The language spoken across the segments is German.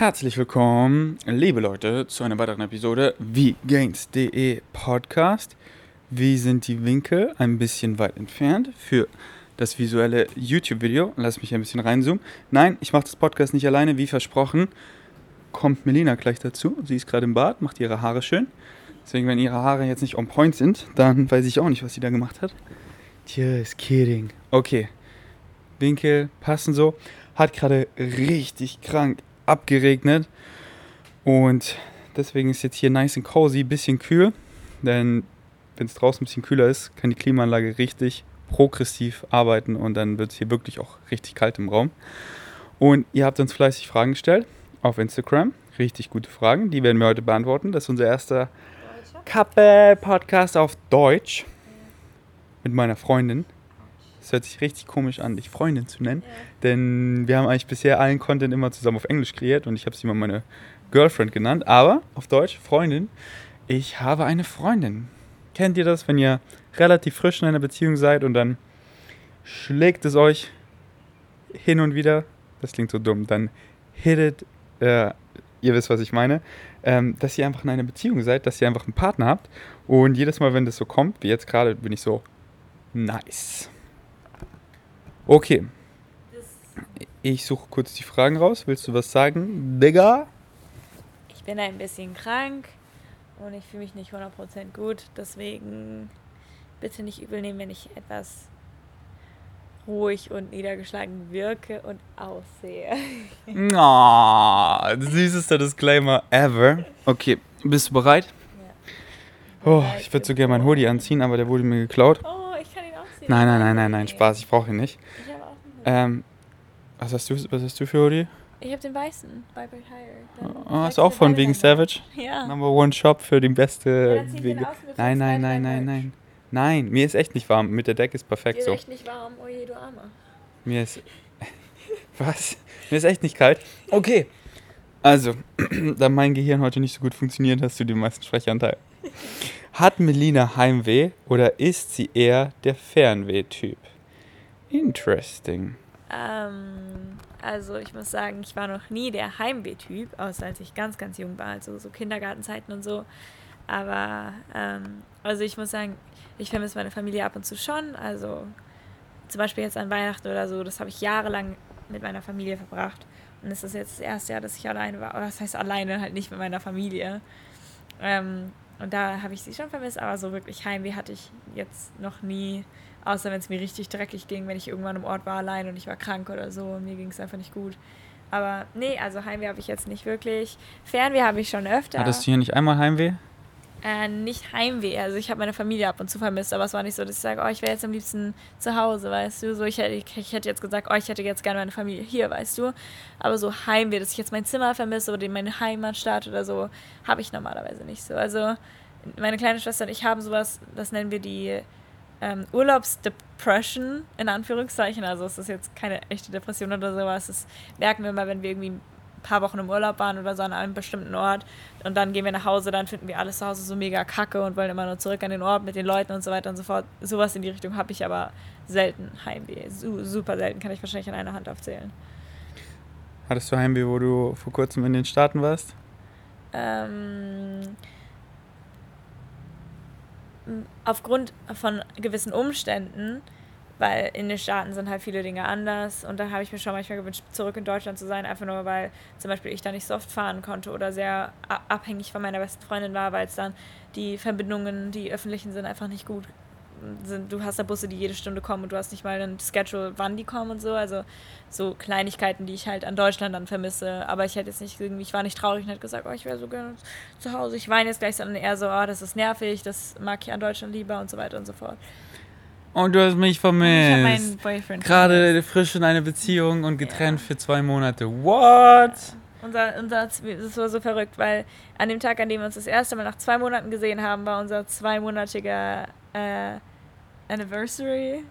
Herzlich willkommen, liebe Leute, zu einer weiteren Episode wie Gains.de Podcast. Wie sind die Winkel ein bisschen weit entfernt für das visuelle YouTube-Video? Lass mich ein bisschen reinzoomen. Nein, ich mache das Podcast nicht alleine, wie versprochen. Kommt Melina gleich dazu. Sie ist gerade im Bad, macht ihre Haare schön. Deswegen, wenn ihre Haare jetzt nicht on point sind, dann weiß ich auch nicht, was sie da gemacht hat. Just kidding. Okay. Winkel passen so. Hat gerade richtig krank abgeregnet. Und deswegen ist jetzt hier nice und cozy, bisschen kühl. Denn wenn es draußen ein bisschen kühler ist, kann die Klimaanlage richtig progressiv arbeiten und dann wird es hier wirklich auch richtig kalt im Raum. Und ihr habt uns fleißig Fragen gestellt auf Instagram. Richtig gute Fragen, die werden wir heute beantworten. Das ist unser erster Couple-Podcast auf Deutsch mit meiner Freundin. Das hört sich richtig komisch an, dich Freundin zu nennen. Ja. Denn wir haben eigentlich bisher allen Content immer zusammen auf Englisch kreiert und ich habe sie immer meine Girlfriend genannt. Aber auf Deutsch Freundin. Ich habe eine Freundin. Kennt ihr das, wenn ihr relativ frisch in einer Beziehung seid und dann schlägt es euch hin und wieder? Das klingt so dumm. Dann hit it. Äh, ihr wisst, was ich meine. Ähm, dass ihr einfach in einer Beziehung seid, dass ihr einfach einen Partner habt. Und jedes Mal, wenn das so kommt, wie jetzt gerade, bin ich so, nice. Okay. Ich suche kurz die Fragen raus. Willst du was sagen, Digga? Ich bin ein bisschen krank und ich fühle mich nicht 100% gut. Deswegen bitte nicht übel nehmen, wenn ich etwas ruhig und niedergeschlagen wirke und aussehe. Oh, süßester Disclaimer ever. Okay, bist du bereit? Ja. Oh, ich würde so gerne meinen Hoodie anziehen, aber der wurde mir geklaut. Oh. Nein, nein, nein, nein, nein, Spaß, ich brauche ihn nicht. Ich habe auch einen ähm, was hast du, was hast du für Hoodie? Ich habe den weißen, Vibrate Higher. Oh, hast du auch von wegen Savage? Ja. Number one Shop für den beste Wege. Nein, nein, nein, nein, nein. Nein, mir ist echt nicht warm. Mit der Decke ist perfekt so. Mir ist echt nicht warm. Oh je, du Armer. Mir ist. Was? Mir ist echt nicht kalt. Okay. Also, da mein Gehirn heute nicht so gut funktioniert, hast du den meisten Sprechanteil. Hat Melina Heimweh oder ist sie eher der Fernweh-Typ? Interesting. Ähm, also ich muss sagen, ich war noch nie der Heimweh-Typ, außer als ich ganz, ganz jung war, also so Kindergartenzeiten und so. Aber, ähm, also ich muss sagen, ich vermisse meine Familie ab und zu schon. Also zum Beispiel jetzt an Weihnachten oder so, das habe ich jahrelang mit meiner Familie verbracht. Und es ist jetzt das erste Jahr, dass ich alleine war. Oder das heißt alleine, halt nicht mit meiner Familie. Ähm, und da habe ich sie schon vermisst, aber so wirklich Heimweh hatte ich jetzt noch nie. Außer wenn es mir richtig dreckig ging, wenn ich irgendwann im Ort war allein und ich war krank oder so und mir ging es einfach nicht gut. Aber nee, also Heimweh habe ich jetzt nicht wirklich. Fernweh habe ich schon öfter. Hattest du hier nicht einmal Heimweh? Äh, nicht Heimweh. Also ich habe meine Familie ab und zu vermisst, aber es war nicht so, dass ich sage, oh, ich wäre jetzt am liebsten zu Hause, weißt du. So, ich, hätte, ich hätte jetzt gesagt, oh, ich hätte jetzt gerne meine Familie hier, weißt du. Aber so Heimweh, dass ich jetzt mein Zimmer vermisse oder meine Heimatstadt oder so, habe ich normalerweise nicht so. Also meine kleine Schwester und ich haben sowas, das nennen wir die ähm, Urlaubsdepression, in Anführungszeichen. Also es ist jetzt keine echte Depression oder sowas. Das merken wir mal, wenn wir irgendwie paar Wochen im Urlaub waren oder so an einem bestimmten Ort und dann gehen wir nach Hause, dann finden wir alles zu Hause so mega kacke und wollen immer nur zurück an den Ort mit den Leuten und so weiter und so fort. Sowas in die Richtung habe ich aber selten Heimweh. Super selten, kann ich wahrscheinlich an einer Hand aufzählen. Hattest du Heimweh, wo du vor kurzem in den Staaten warst? Ähm, aufgrund von gewissen Umständen weil in den Staaten sind halt viele Dinge anders und da habe ich mir schon manchmal gewünscht, zurück in Deutschland zu sein, einfach nur weil zum Beispiel ich da nicht so oft fahren konnte oder sehr abhängig von meiner besten Freundin war, weil es dann die Verbindungen, die öffentlichen sind, einfach nicht gut sind. Du hast da Busse, die jede Stunde kommen und du hast nicht mal ein Schedule, wann die kommen und so. Also so Kleinigkeiten, die ich halt an Deutschland dann vermisse. Aber ich hätte jetzt nicht irgendwie, ich war nicht traurig und hätte gesagt, oh, ich wäre so gerne zu Hause. Ich weine jetzt gleich, sondern eher so, oh, das ist nervig, das mag ich an Deutschland lieber und so weiter und so fort. Und du hast mich vermisst. Ich meinen Boyfriend Gerade frisch in einer Beziehung und getrennt ja. für zwei Monate. What? Unser, unser, das war so verrückt, weil an dem Tag, an dem wir uns das erste Mal nach zwei Monaten gesehen haben, war unser zweimonatiger äh, Anniversary.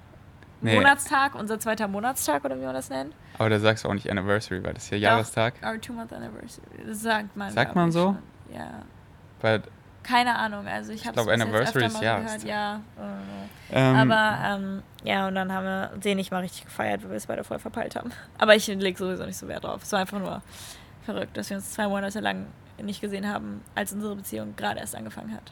Nee. Monatstag, unser zweiter Monatstag oder wie man das nennt. Aber da sagst du auch nicht Anniversary, weil das ist ja Jahrestag. Our two-month Anniversary. Das sagt man. Sagt man so? Ja. Weil keine Ahnung, also ich habe es Anniversary ist ja. gehört, ja. Ähm, Aber ähm, ja, und dann haben wir den nicht mal richtig gefeiert, weil wir es beide voll verpeilt haben. Aber ich lege sowieso nicht so Wert drauf. Es war einfach nur verrückt, dass wir uns zwei Monate lang nicht gesehen haben, als unsere Beziehung gerade erst angefangen hat.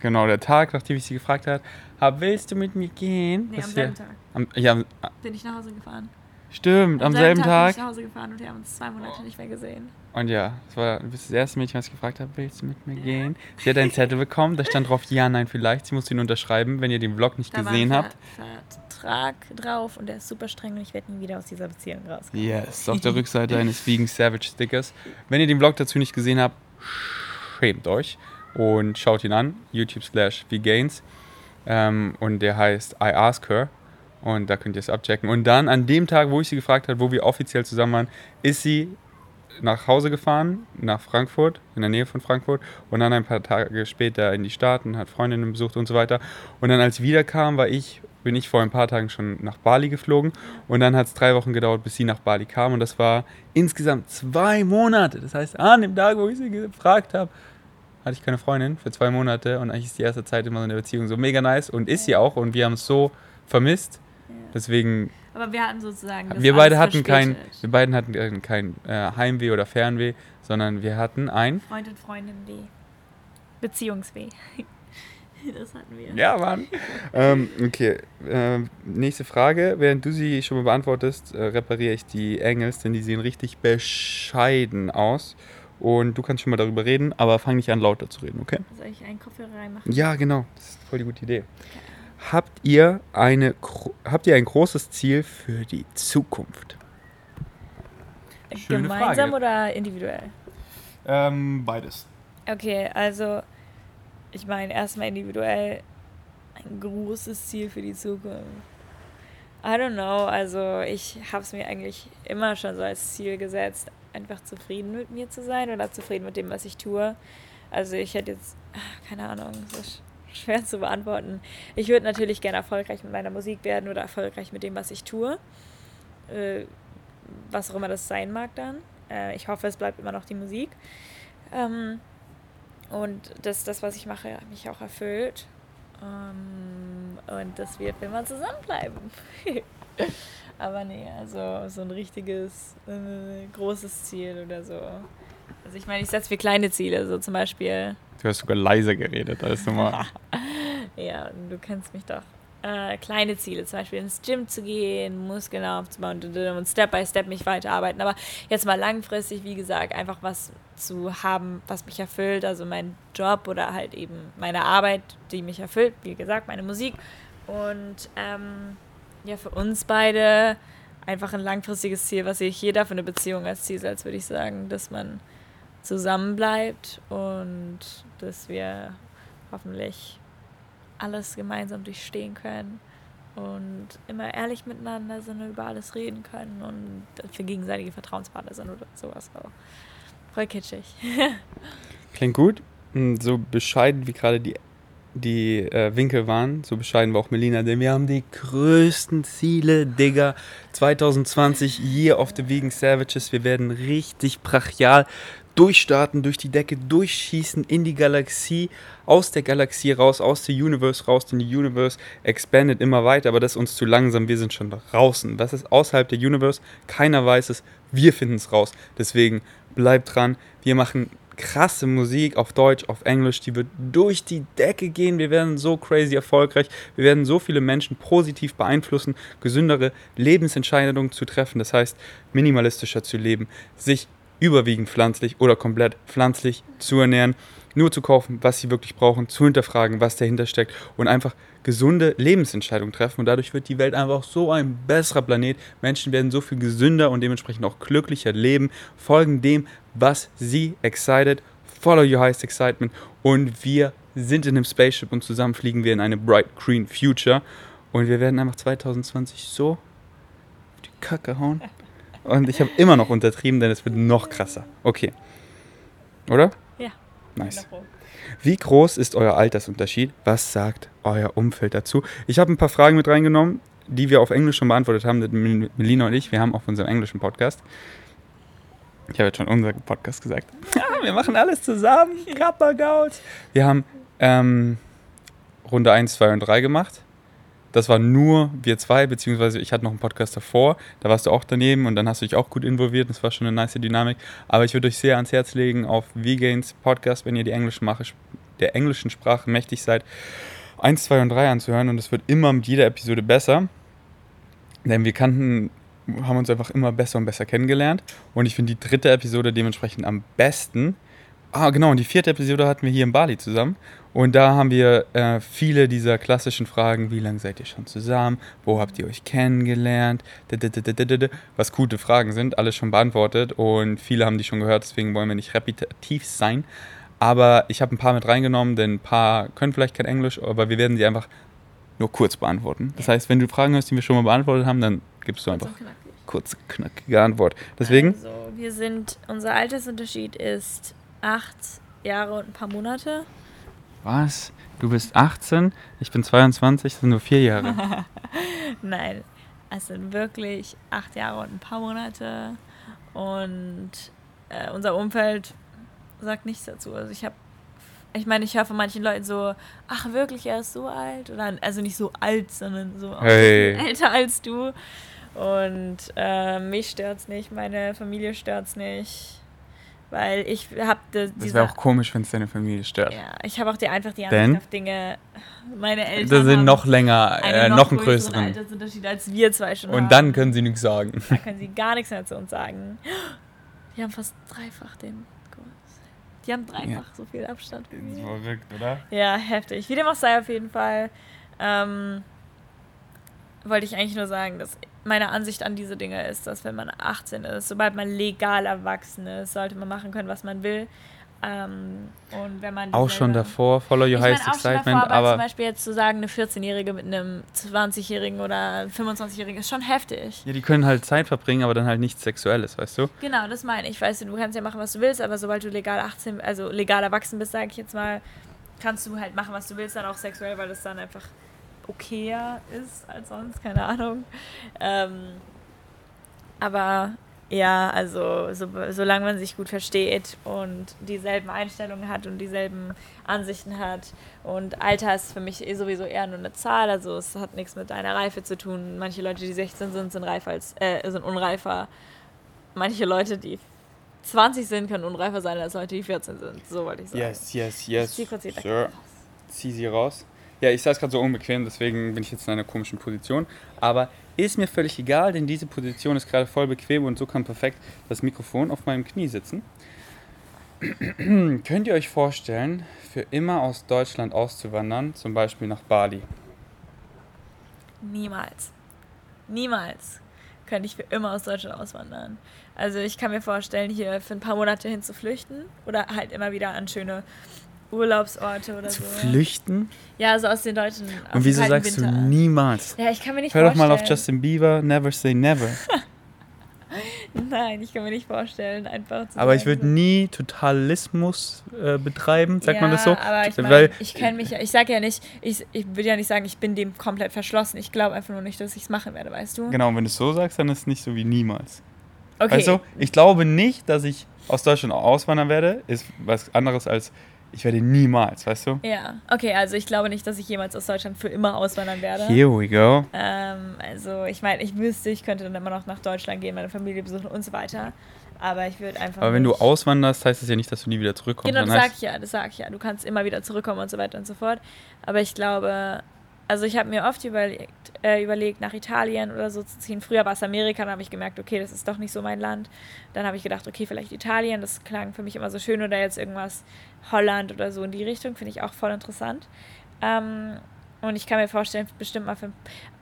Genau, der Tag, nachdem ich sie gefragt habe, hab, willst du mit mir gehen? Nee, am selben Tag Am, ja, am- bin ich nach Hause gefahren. Stimmt, am, selben bin Tag. ich nach Hause gefahren und wir haben uns zwei Monate nicht mehr gesehen. Und ja, das war du bist das erste Mädchen, was ich gefragt habe, willst du mit mir gehen? Sie hat einen Zettel bekommen, da stand drauf ja, nein, vielleicht. Sie musste ihn unterschreiben, wenn ihr den Vlog nicht Da gesehen war ein habt. Ver Vertrag drauf und der ist super streng und ich werde nie wieder aus dieser Beziehung rauskommen. Yes, auf der Rückseite eines Vegan Savage Stickers. Wenn ihr den Vlog dazu nicht gesehen habt, schämt euch und schaut ihn an, YouTube slash Vegains. Ähm, und der heißt I Ask Her. Und da könnt ihr es abchecken. Und dann an dem Tag, wo ich sie gefragt habe, wo wir offiziell zusammen waren, ist sie nach Hause gefahren, nach Frankfurt, in der Nähe von Frankfurt. Und dann ein paar Tage später in die Staaten, hat Freundinnen besucht und so weiter. Und dann, als sie wiederkam, war ich, bin ich vor ein paar Tagen schon nach Bali geflogen. Und dann hat es drei Wochen gedauert, bis sie nach Bali kam. Und das war insgesamt zwei Monate. Das heißt, an dem Tag, wo ich sie gefragt habe, hatte ich keine Freundin für zwei Monate. Und eigentlich ist die erste Zeit immer so eine Beziehung so mega nice. Und ist sie auch. Und wir haben es so vermisst. Deswegen, Aber wir hatten sozusagen. wir beide hatten kein, wir beiden hatten äh, kein äh, Heimweh oder Fernweh, sondern wir hatten ein, Freund und Freundin weh. Beziehungsweh. Das hatten wir. ja, Mann. ähm, okay, ähm, nächste Frage. Während du sie schon mal beantwortest, äh, repariere ich die Engels, denn die sehen richtig bescheiden aus. Und du kannst schon mal darüber reden, aber fang nicht an, lauter zu reden, okay? Soll ich einen Kopfhörer reinmachen? Ja, genau. Das ist voll die gute Idee. Habt ihr, eine, habt ihr ein großes Ziel für die Zukunft? Schöne Gemeinsam Frage. oder individuell? Ähm, beides. Okay, also ich meine erstmal individuell ein großes Ziel für die Zukunft. I don't know, also ich habe es mir eigentlich immer schon so als Ziel gesetzt, einfach zufrieden mit mir zu sein oder zufrieden mit dem, was ich tue. Also ich hätte jetzt, ah, keine Ahnung, so sch- schwer zu beantworten. Ich würde natürlich gerne erfolgreich mit meiner Musik werden oder erfolgreich mit dem, was ich tue. Äh, was auch immer das sein mag dann. Äh, ich hoffe, es bleibt immer noch die Musik. Ähm, und dass das, was ich mache, mich auch erfüllt. Ähm, und dass wir immer zusammenbleiben. Aber nee, also so ein richtiges äh, großes Ziel oder so. Also ich meine, ich setze mir kleine Ziele, so zum Beispiel, Du hast sogar leiser geredet als normal. ja, du kennst mich doch. Äh, kleine Ziele, zum Beispiel ins Gym zu gehen, Muskeln aufzubauen und Step by Step mich weiterarbeiten. Aber jetzt mal langfristig, wie gesagt, einfach was zu haben, was mich erfüllt, also mein Job oder halt eben meine Arbeit, die mich erfüllt, wie gesagt, meine Musik. Und ähm, ja, für uns beide einfach ein langfristiges Ziel, was sich jeder für eine Beziehung als Ziel setzt, würde ich sagen, dass man zusammenbleibt und dass wir hoffentlich alles gemeinsam durchstehen können und immer ehrlich miteinander sind und über alles reden können und für gegenseitige Vertrauenspartner sind oder sowas auch. Voll kitschig. Klingt gut. Und So bescheiden wie gerade die, die äh, Winkel waren, so bescheiden war auch Melina, denn wir haben die größten Ziele, Digga. 2020, Year of the Vegan Savages. Wir werden richtig brachial durchstarten, durch die Decke durchschießen, in die Galaxie, aus der Galaxie raus, aus der Universe raus, denn die Universe expandet immer weiter, aber das ist uns zu langsam, wir sind schon draußen. Was ist außerhalb der Universe? Keiner weiß es, wir finden es raus. Deswegen bleibt dran, wir machen krasse Musik auf Deutsch, auf Englisch, die wird durch die Decke gehen. Wir werden so crazy erfolgreich. Wir werden so viele Menschen positiv beeinflussen, gesündere Lebensentscheidungen zu treffen. Das heißt, minimalistischer zu leben, sich überwiegend pflanzlich oder komplett pflanzlich zu ernähren, nur zu kaufen, was sie wirklich brauchen, zu hinterfragen, was dahinter steckt und einfach gesunde Lebensentscheidungen treffen. Und dadurch wird die Welt einfach so ein besserer Planet. Menschen werden so viel gesünder und dementsprechend auch glücklicher leben, folgen dem, was sie excited, follow your highest excitement und wir sind in einem Spaceship und zusammen fliegen wir in eine bright green future und wir werden einfach 2020 so auf die Kacke hauen. Und ich habe immer noch untertrieben, denn es wird noch krasser. Okay. Oder? Ja. Nice. Wie groß ist euer Altersunterschied? Was sagt euer Umfeld dazu? Ich habe ein paar Fragen mit reingenommen, die wir auf Englisch schon beantwortet haben. Melina und ich. Wir haben auf unserem englischen Podcast. Ich habe jetzt schon unseren Podcast gesagt. Ja, wir machen alles zusammen. Kappa Gauts. Wir haben ähm, Runde 1, 2 und 3 gemacht. Das war nur wir zwei, beziehungsweise ich hatte noch einen Podcast davor, da warst du auch daneben und dann hast du dich auch gut involviert, das war schon eine nice Dynamik. Aber ich würde euch sehr ans Herz legen auf V-Gains Podcast, wenn ihr die englische Mache, der englischen Sprache mächtig seid, 1, 2 und 3 anzuhören und es wird immer mit jeder Episode besser. Denn wir kannten, haben uns einfach immer besser und besser kennengelernt. Und ich finde die dritte Episode dementsprechend am besten. Ah, genau, und die vierte Episode hatten wir hier in Bali zusammen. Und da haben wir äh, viele dieser klassischen Fragen, wie lange seid ihr schon zusammen, wo habt ihr euch kennengelernt, was gute Fragen sind, alles schon beantwortet und viele haben die schon gehört, deswegen wollen wir nicht repetitiv sein. Aber ich habe ein paar mit reingenommen, denn ein paar können vielleicht kein Englisch, aber wir werden sie einfach nur kurz beantworten. Das heißt, wenn du Fragen hast, die wir schon mal beantwortet haben, dann gibst du einfach kurze, knackige Antwort. Deswegen. Also, wir sind, unser Altersunterschied ist acht Jahre und ein paar Monate. Was? Du bist 18, ich bin 22, das sind nur vier Jahre. Nein, es sind wirklich acht Jahre und ein paar Monate. Und äh, unser Umfeld sagt nichts dazu. Also ich habe, ich meine, ich höre von manchen Leuten so, ach wirklich, er ist so alt oder also nicht so alt, sondern so hey. älter als du. Und äh, mich stört's nicht, meine Familie stört's nicht, weil ich habe das wäre auch komisch, wenn es deine Familie stört. Ja, ich habe auch die einfach die Ansicht auf Dinge. Meine Eltern das sind noch länger, äh, noch, noch einen größeren Altersunterschied als wir zwei schon. Und haben. dann können sie nichts sagen. Da können sie gar nichts mehr zu uns sagen. Die haben fast dreifach den die haben dreifach ja. so viel Abstand. Das ist verrückt, oder? Ja, heftig. Wie dem auch sei, auf jeden Fall. Ähm, wollte ich eigentlich nur sagen, dass meine Ansicht an diese Dinge ist, dass wenn man 18 ist, sobald man legal erwachsen ist, sollte man machen können, was man will. Ähm, und wenn man auch schon davor, follow your highest excitement, davor, aber, aber zum Beispiel jetzt zu sagen, eine 14-Jährige mit einem 20-Jährigen oder 25-Jährigen ist schon heftig. Ja, die können halt Zeit verbringen, aber dann halt nichts Sexuelles, weißt du? Genau, das meine ich. Weißt du, du kannst ja machen, was du willst, aber sobald du legal 18, also legal erwachsen bist, sage ich jetzt mal, kannst du halt machen, was du willst, dann auch sexuell, weil das dann einfach okayer ist als sonst, keine Ahnung. Ähm, aber ja, also so, solange man sich gut versteht und dieselben Einstellungen hat und dieselben Ansichten hat. Und Alter ist für mich eh sowieso eher nur eine Zahl, also es hat nichts mit deiner Reife zu tun. Manche Leute, die 16 sind, sind reifer als äh, sind unreifer. Manche Leute, die 20 sind, können unreifer sein als Leute, die 14 sind. So wollte ich sagen. Yes, yes, yes. Zieh kurz die sure. Zieh sie raus. Ja, ich saß gerade so unbequem, deswegen bin ich jetzt in einer komischen Position. Aber ist mir völlig egal, denn diese Position ist gerade voll bequem und so kann perfekt das Mikrofon auf meinem Knie sitzen. Könnt ihr euch vorstellen, für immer aus Deutschland auszuwandern, zum Beispiel nach Bali? Niemals. Niemals könnte ich für immer aus Deutschland auswandern. Also ich kann mir vorstellen, hier für ein paar Monate hin zu flüchten oder halt immer wieder an schöne Urlaubsorte oder zu so. flüchten? Ja, so aus den deutschen. Und wieso sagst Winter. du niemals? Ja, ich kann mir nicht Hör vorstellen. doch mal auf Justin Bieber, never say never. Nein, ich kann mir nicht vorstellen, einfach zu Aber ich würde nie Totalismus äh, betreiben, sagt ja, man das so? Aber ich, mein, ich kenne mich ja, ich sage ja nicht, ich, ich würde ja nicht sagen, ich bin dem komplett verschlossen. Ich glaube einfach nur nicht, dass ich es machen werde, weißt du? Genau, und wenn du es so sagst, dann ist es nicht so wie niemals. Okay. Also, ich glaube nicht, dass ich aus Deutschland auswandern werde, ist was anderes als ich werde niemals, weißt du? Ja, okay, also ich glaube nicht, dass ich jemals aus Deutschland für immer auswandern werde. Here we go. Ähm, also ich meine, ich wüsste, ich könnte dann immer noch nach Deutschland gehen, meine Familie besuchen und so weiter. Aber ich würde einfach. Aber wenn du auswanderst, heißt das ja nicht, dass du nie wieder zurückkommst. Genau, das sag ich ja, das sag ich ja. Du kannst immer wieder zurückkommen und so weiter und so fort. Aber ich glaube, also ich habe mir oft überlegt, äh, überlegt, nach Italien oder so zu ziehen. Früher war es Amerika, dann habe ich gemerkt, okay, das ist doch nicht so mein Land. Dann habe ich gedacht, okay, vielleicht Italien, das klang für mich immer so schön oder jetzt irgendwas Holland oder so in die Richtung, finde ich auch voll interessant. Ähm, und ich kann mir vorstellen, bestimmt mal für.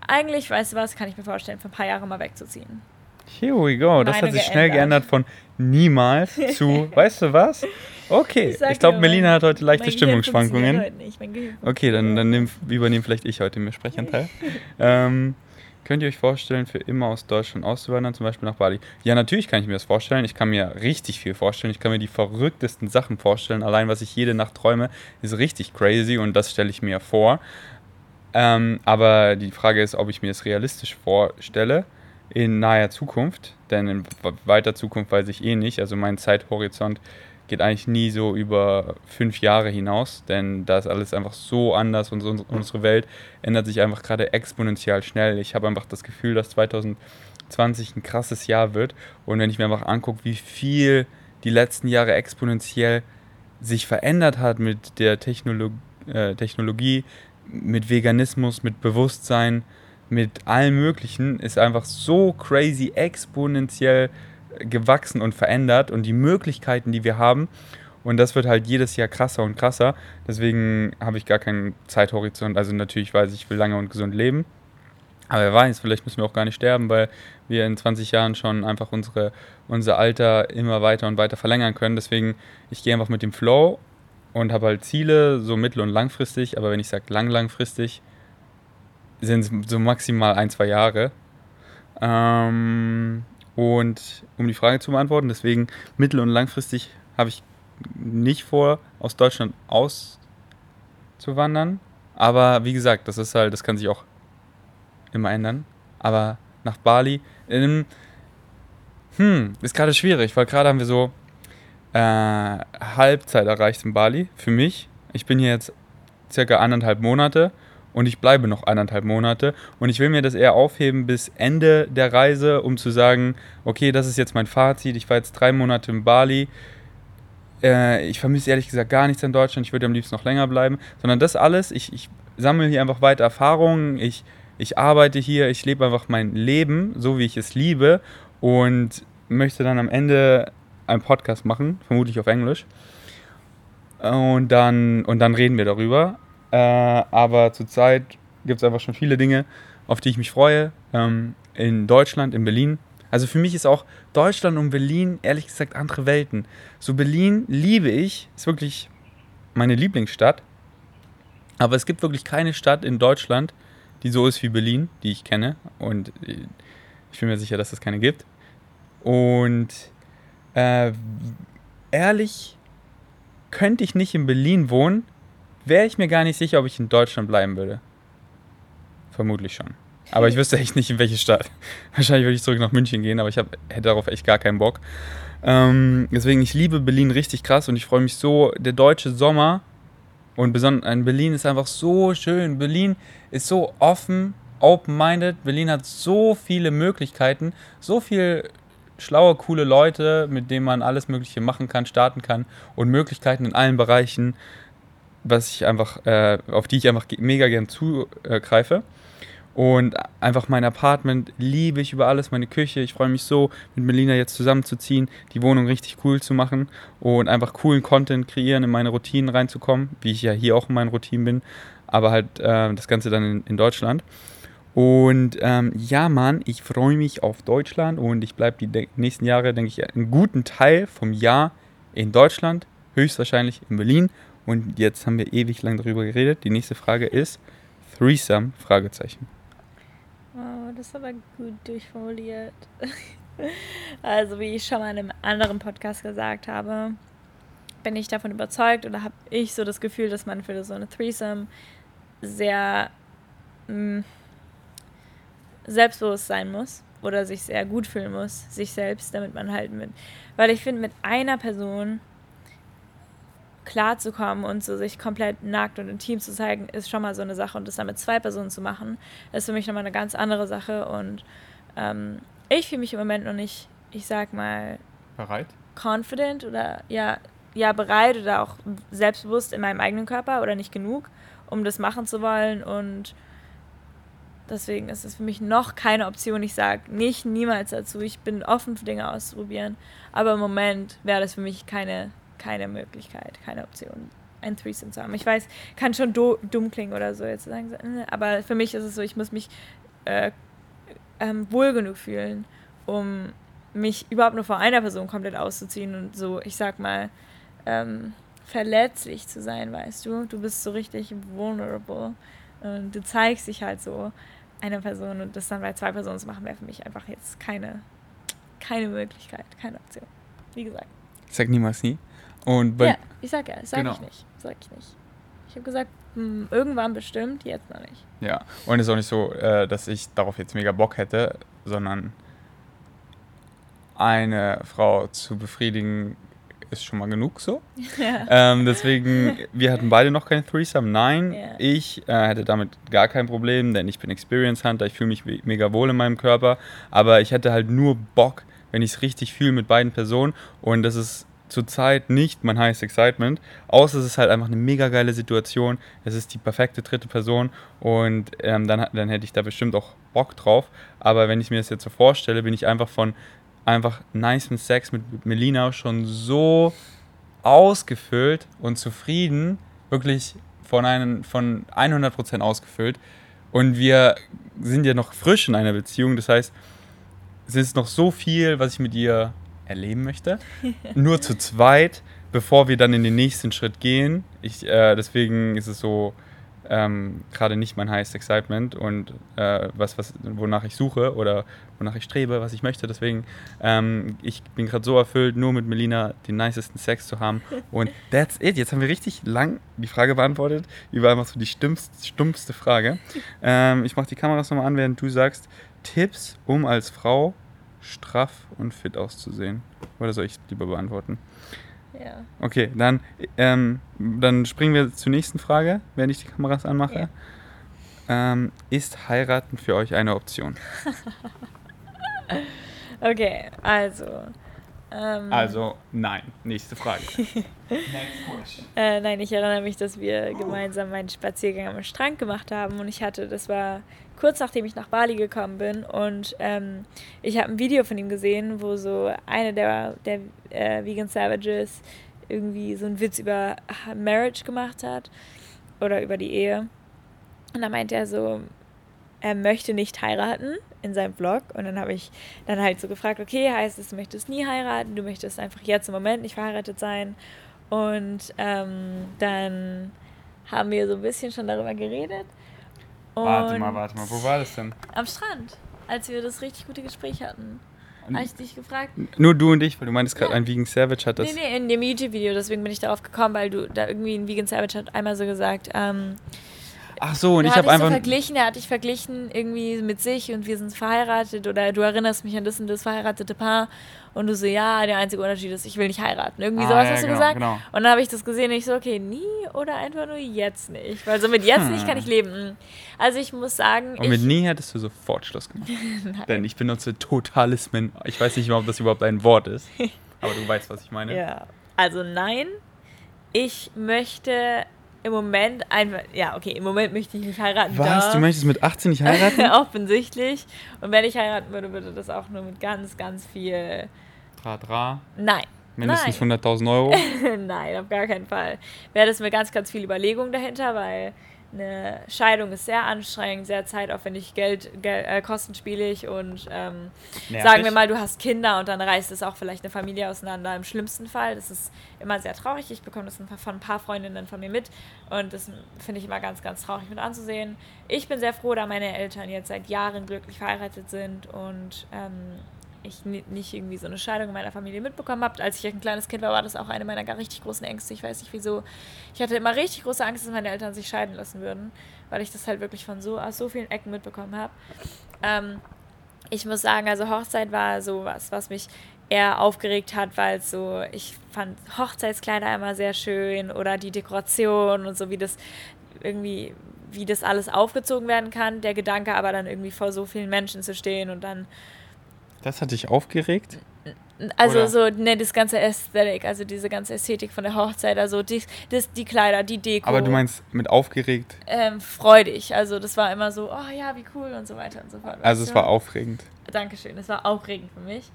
Eigentlich, weißt du was, kann ich mir vorstellen, für ein paar Jahre mal wegzuziehen. Here we go. Das Meine hat sich schnell geändert von niemals zu, weißt du was? Okay, ich, ich glaube, Melina hat heute leichte Stimmungsschwankungen. Heute nicht. okay, dann, dann nehm, übernehme vielleicht ich heute den Sprechanteil. ähm, könnt ihr euch vorstellen, für immer aus Deutschland auszuwandern, zum Beispiel nach Bali? Ja, natürlich kann ich mir das vorstellen. Ich kann mir richtig viel vorstellen. Ich kann mir die verrücktesten Sachen vorstellen. Allein, was ich jede Nacht träume, ist richtig crazy und das stelle ich mir vor. Ähm, aber die Frage ist, ob ich mir das realistisch vorstelle in naher Zukunft, denn in weiter Zukunft weiß ich eh nicht. Also mein Zeithorizont geht eigentlich nie so über fünf Jahre hinaus, denn da ist alles einfach so anders und unsere Welt ändert sich einfach gerade exponentiell schnell. Ich habe einfach das Gefühl, dass 2020 ein krasses Jahr wird und wenn ich mir einfach angucke, wie viel die letzten Jahre exponentiell sich verändert hat mit der Technolo äh, Technologie, mit Veganismus, mit Bewusstsein, mit allem Möglichen, ist einfach so crazy exponentiell gewachsen und verändert und die Möglichkeiten, die wir haben. Und das wird halt jedes Jahr krasser und krasser. Deswegen habe ich gar keinen Zeithorizont. Also natürlich weiß ich, ich will lange und gesund leben. Aber wer weiß, vielleicht müssen wir auch gar nicht sterben, weil wir in 20 Jahren schon einfach unsere, unser Alter immer weiter und weiter verlängern können. Deswegen, ich gehe einfach mit dem Flow und habe halt Ziele, so mittel- und langfristig. Aber wenn ich sage lang, langfristig, sind so maximal ein, zwei Jahre. Ähm, und um die Frage zu beantworten, deswegen mittel- und langfristig habe ich nicht vor, aus Deutschland auszuwandern. Aber wie gesagt, das ist halt, das kann sich auch immer ändern. Aber nach Bali, ähm, hm, ist gerade schwierig, weil gerade haben wir so äh, Halbzeit erreicht in Bali für mich. Ich bin hier jetzt circa anderthalb Monate und ich bleibe noch anderthalb Monate. Und ich will mir das eher aufheben bis Ende der Reise, um zu sagen, okay, das ist jetzt mein Fazit, ich war jetzt drei Monate in Bali, äh, ich vermisse ehrlich gesagt gar nichts in Deutschland, ich würde am liebsten noch länger bleiben, sondern das alles, ich, ich sammle hier einfach weiter Erfahrungen, ich, ich arbeite hier, ich lebe einfach mein Leben, so wie ich es liebe. Und möchte dann am Ende einen Podcast machen, vermutlich auf Englisch. Und dann, und dann reden wir darüber. Äh, aber zurzeit gibt es einfach schon viele Dinge, auf die ich mich freue. Ähm, in Deutschland, in Berlin. Also für mich ist auch Deutschland und Berlin ehrlich gesagt andere Welten. So Berlin liebe ich, ist wirklich meine Lieblingsstadt. Aber es gibt wirklich keine Stadt in Deutschland, die so ist wie Berlin, die ich kenne. Und ich bin mir sicher, dass es keine gibt. Und äh, ehrlich könnte ich nicht in Berlin wohnen, wäre ich mir gar nicht sicher, ob ich in Deutschland bleiben würde. Vermutlich schon. Aber ich wüsste echt nicht, in welche Stadt. Wahrscheinlich würde ich zurück nach München gehen, aber ich hab, hätte darauf echt gar keinen Bock. Ähm, deswegen, ich liebe Berlin richtig krass und ich freue mich so. Der deutsche Sommer und besonders in Berlin ist einfach so schön. Berlin ist so offen, open-minded. Berlin hat so viele Möglichkeiten, so viel schlaue, coole Leute, mit denen man alles Mögliche machen kann, starten kann und Möglichkeiten in allen Bereichen was ich einfach, äh, auf die ich einfach mega gern zugreife. Und einfach mein Apartment liebe ich über alles, meine Küche. Ich freue mich so, mit Melina jetzt zusammenzuziehen, die Wohnung richtig cool zu machen und einfach coolen Content kreieren, in meine Routinen reinzukommen, wie ich ja hier auch in meinen Routinen bin, aber halt äh, das Ganze dann in, in Deutschland. Und ähm, ja, Mann, ich freue mich auf Deutschland und ich bleibe die nächsten Jahre, denke ich, einen guten Teil vom Jahr in Deutschland, höchstwahrscheinlich in Berlin und jetzt haben wir ewig lang darüber geredet. Die nächste Frage ist Threesome? Fragezeichen. Oh, das ist aber gut durchformuliert. also, wie ich schon mal in einem anderen Podcast gesagt habe, bin ich davon überzeugt oder habe ich so das Gefühl, dass man für so eine Threesome sehr mh, mm, selbstbewusst sein muss oder sich sehr gut fühlen muss, sich selbst, damit man halt mit. Weil ich finde, mit einer Person klarzukommen und so sich komplett nackt und intim zu zeigen, ist schon mal so eine Sache. Und das dann mit zwei Personen zu machen, ist für mich nochmal eine ganz andere Sache. Und ähm, ich fühle mich im Moment noch nicht, ich sag mal, bereit? Confident oder ja, ja, bereit oder auch selbstbewusst in meinem eigenen Körper oder nicht genug, um das machen zu wollen. Und deswegen ist es für mich noch keine Option. Ich sage nicht niemals dazu. Ich bin offen für Dinge auszuprobieren. Aber im Moment wäre das für mich keine keine Möglichkeit, keine Option, ein Threesome zu haben. Ich weiß, kann schon dumm klingen oder so jetzt sagen, äh, aber für mich ist es so, ich muss mich äh, ähm, wohl genug fühlen, um mich überhaupt nur vor einer Person komplett auszuziehen und so, ich sag mal, ähm, verletzlich zu sein, weißt du? Du bist so richtig vulnerable und du zeigst dich halt so einer Person und das dann bei zwei Personen zu machen, wäre für mich einfach jetzt keine, keine Möglichkeit, keine Option. Wie gesagt. Ich sag niemals nie. Und ja, ich sag ja, sag genau. ich nicht. Sag ich nicht. Ich habe gesagt, hm, irgendwann bestimmt, jetzt noch nicht. Ja, und es ist auch nicht so, äh, dass ich darauf jetzt mega Bock hätte, sondern eine Frau zu befriedigen ist schon mal genug so. Ja. Ähm, deswegen, wir hatten beide noch kein Threesome. Nein, ja. ich äh, hätte damit gar kein Problem, denn ich bin Experience Hunter, ich fühle mich mega wohl in meinem Körper. Aber ich hätte halt nur Bock, wenn ich es richtig fühle mit beiden Personen. Und das ist zurzeit nicht mein highest excitement, außer es ist halt einfach eine mega geile Situation. Es ist die perfekte dritte Person und ähm, dann, dann hätte ich da bestimmt auch Bock drauf. Aber wenn ich mir das jetzt so vorstelle, bin ich einfach von einfach nice mit Sex mit Melina schon so ausgefüllt und zufrieden, wirklich von, einen, von 100% ausgefüllt. Und wir sind ja noch frisch in einer Beziehung, das heißt, es ist noch so viel, was ich mit ihr erleben möchte. Nur zu zweit, bevor wir dann in den nächsten Schritt gehen. Ich, äh, deswegen ist es so ähm, gerade nicht mein highest excitement und äh, was, was, wonach ich suche oder wonach ich strebe, was ich möchte. Deswegen, ähm, ich bin gerade so erfüllt, nur mit Melina den nicesten Sex zu haben. Und that's it. Jetzt haben wir richtig lang die Frage beantwortet. Über einfach so die stumpfste, stumpfste Frage. Ähm, ich mache die Kameras nochmal an, während du sagst, Tipps, um als Frau straff und fit auszusehen. Oder soll ich lieber beantworten? Ja. Okay, dann, ähm, dann springen wir zur nächsten Frage, während ich die Kameras anmache. Ja. Ähm, ist heiraten für euch eine Option? okay, also. Ähm, also, nein. Nächste Frage. äh, nein, ich erinnere mich, dass wir gemeinsam einen Spaziergang am Strand gemacht haben und ich hatte, das war kurz nachdem ich nach Bali gekommen bin und ähm, ich habe ein Video von ihm gesehen, wo so eine der, der äh, Vegan Savages irgendwie so einen Witz über Marriage gemacht hat oder über die Ehe. Und da meinte er so, er möchte nicht heiraten in seinem Vlog. Und dann habe ich dann halt so gefragt, okay, heißt es, du möchtest nie heiraten, du möchtest einfach jetzt im Moment nicht verheiratet sein. Und ähm, dann haben wir so ein bisschen schon darüber geredet. Und warte mal, warte mal, wo war das denn? Am Strand, als wir das richtig gute Gespräch hatten. Habe ich dich gefragt? Nur du und ich, weil du meintest gerade, ja. ein Vegan Savage hat das. Nee, nee, in dem YouTube-Video, deswegen bin ich darauf gekommen, weil du da irgendwie ein Vegan Savage hat einmal so gesagt, ähm, Ach so, und ich habe einfach. So verglichen, er hat dich verglichen irgendwie mit sich und wir sind verheiratet oder du erinnerst mich an das und das verheiratete Paar und du so, ja, der einzige Unterschied ist, ich will nicht heiraten. Irgendwie ah, sowas ja, hast du genau, gesagt. Genau. Und dann habe ich das gesehen und ich so, okay, nie oder einfach nur jetzt nicht. Weil so mit jetzt hm. nicht kann ich leben. Also ich muss sagen. Und mit nie hättest du sofort Schluss gemacht. Denn ich benutze Totalismen. Ich weiß nicht, ob das überhaupt ein Wort ist. Aber du weißt, was ich meine. Ja. Also nein, ich möchte im Moment einfach, ja, okay, im Moment möchte ich nicht heiraten. Was? Da. Du möchtest mit 18 nicht heiraten? Offensichtlich. Und wenn ich heiraten würde, würde das auch nur mit ganz, ganz viel. Dra, dra? Nein. Mindestens 100.000 Euro? Nein, auf gar keinen Fall. Wäre das mit ganz, ganz viel Überlegung dahinter, weil eine Scheidung ist sehr anstrengend, sehr zeitaufwendig, Geld, Geld äh, kostenspielig und ähm, sagen wir mal, du hast Kinder und dann reißt es auch vielleicht eine Familie auseinander. Im schlimmsten Fall, das ist immer sehr traurig. Ich bekomme das von ein paar Freundinnen von mir mit und das finde ich immer ganz, ganz traurig mit anzusehen. Ich bin sehr froh, da meine Eltern jetzt seit Jahren glücklich verheiratet sind und ähm, ich nicht irgendwie so eine Scheidung in meiner Familie mitbekommen habe. Als ich ein kleines Kind war, war das auch eine meiner gar richtig großen Ängste. Ich weiß nicht wieso. Ich hatte immer richtig große Angst, dass meine Eltern sich scheiden lassen würden, weil ich das halt wirklich von so aus so vielen Ecken mitbekommen habe. Ähm, ich muss sagen, also Hochzeit war so was, was mich eher aufgeregt hat, weil so, ich fand Hochzeitskleider immer sehr schön oder die Dekoration und so, wie das irgendwie, wie das alles aufgezogen werden kann. Der Gedanke aber dann irgendwie vor so vielen Menschen zu stehen und dann das hat dich aufgeregt? Also Oder? so, ne, das ganze Ästhetik, also diese ganze Ästhetik von der Hochzeit, also die, das, die Kleider, die Deko. Aber du meinst mit aufgeregt? Ähm, freudig, also das war immer so, oh ja, wie cool und so weiter und so fort. Also es war aufregend. Dankeschön, es war aufregend für mich.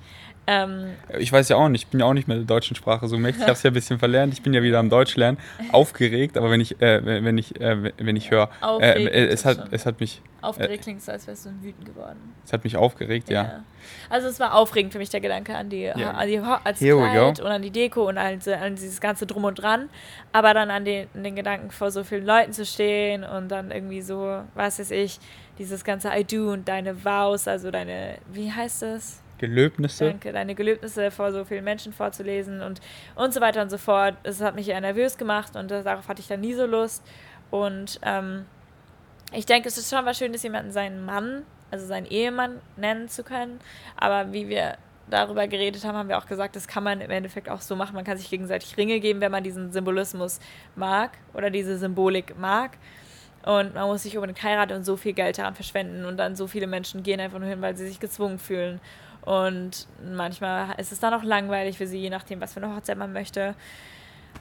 Ähm, ich weiß ja auch nicht, ich bin ja auch nicht mehr der deutschen Sprache so mächtig. Ich habe es ja ein bisschen verlernt. Ich bin ja wieder am Deutsch lernen. Aufgeregt, aber wenn ich, äh, wenn ich, äh, wenn ich höre, äh, äh es, hat, es hat mich. Aufgeregt klingt so, als wärst du wütend geworden. Es hat mich aufgeregt, ja. ja. Also es war aufregend für mich der Gedanke an die, yeah. an die als Kleid und an die Deko und an, an, dieses ganze Drum und Dran. Aber dann an den, den Gedanken vor so vielen Leuten zu stehen und dann irgendwie so, was weiß ich, dieses ganze I do und deine Vows, also deine, wie heißt das? Gelöbnisse. Danke, deine Gelöbnisse vor so vielen Menschen vorzulesen und, und so weiter und so fort. Es hat mich eher nervös gemacht und darauf hatte ich dann nie so Lust. Und ähm, ich denke, es ist schon was Schönes, jemanden seinen Mann, also seinen Ehemann nennen zu können. Aber wie wir darüber geredet haben, haben wir auch gesagt, das kann man im Endeffekt auch so machen. Man kann sich gegenseitig Ringe geben, wenn man diesen Symbolismus mag oder diese Symbolik mag. Und man muss sich unbedingt heiraten und so viel Geld daran verschwenden. Und dann so viele Menschen gehen einfach nur hin, weil sie sich gezwungen fühlen. Und manchmal ist es dann auch langweilig für sie, je nachdem, was für eine Hochzeit man möchte.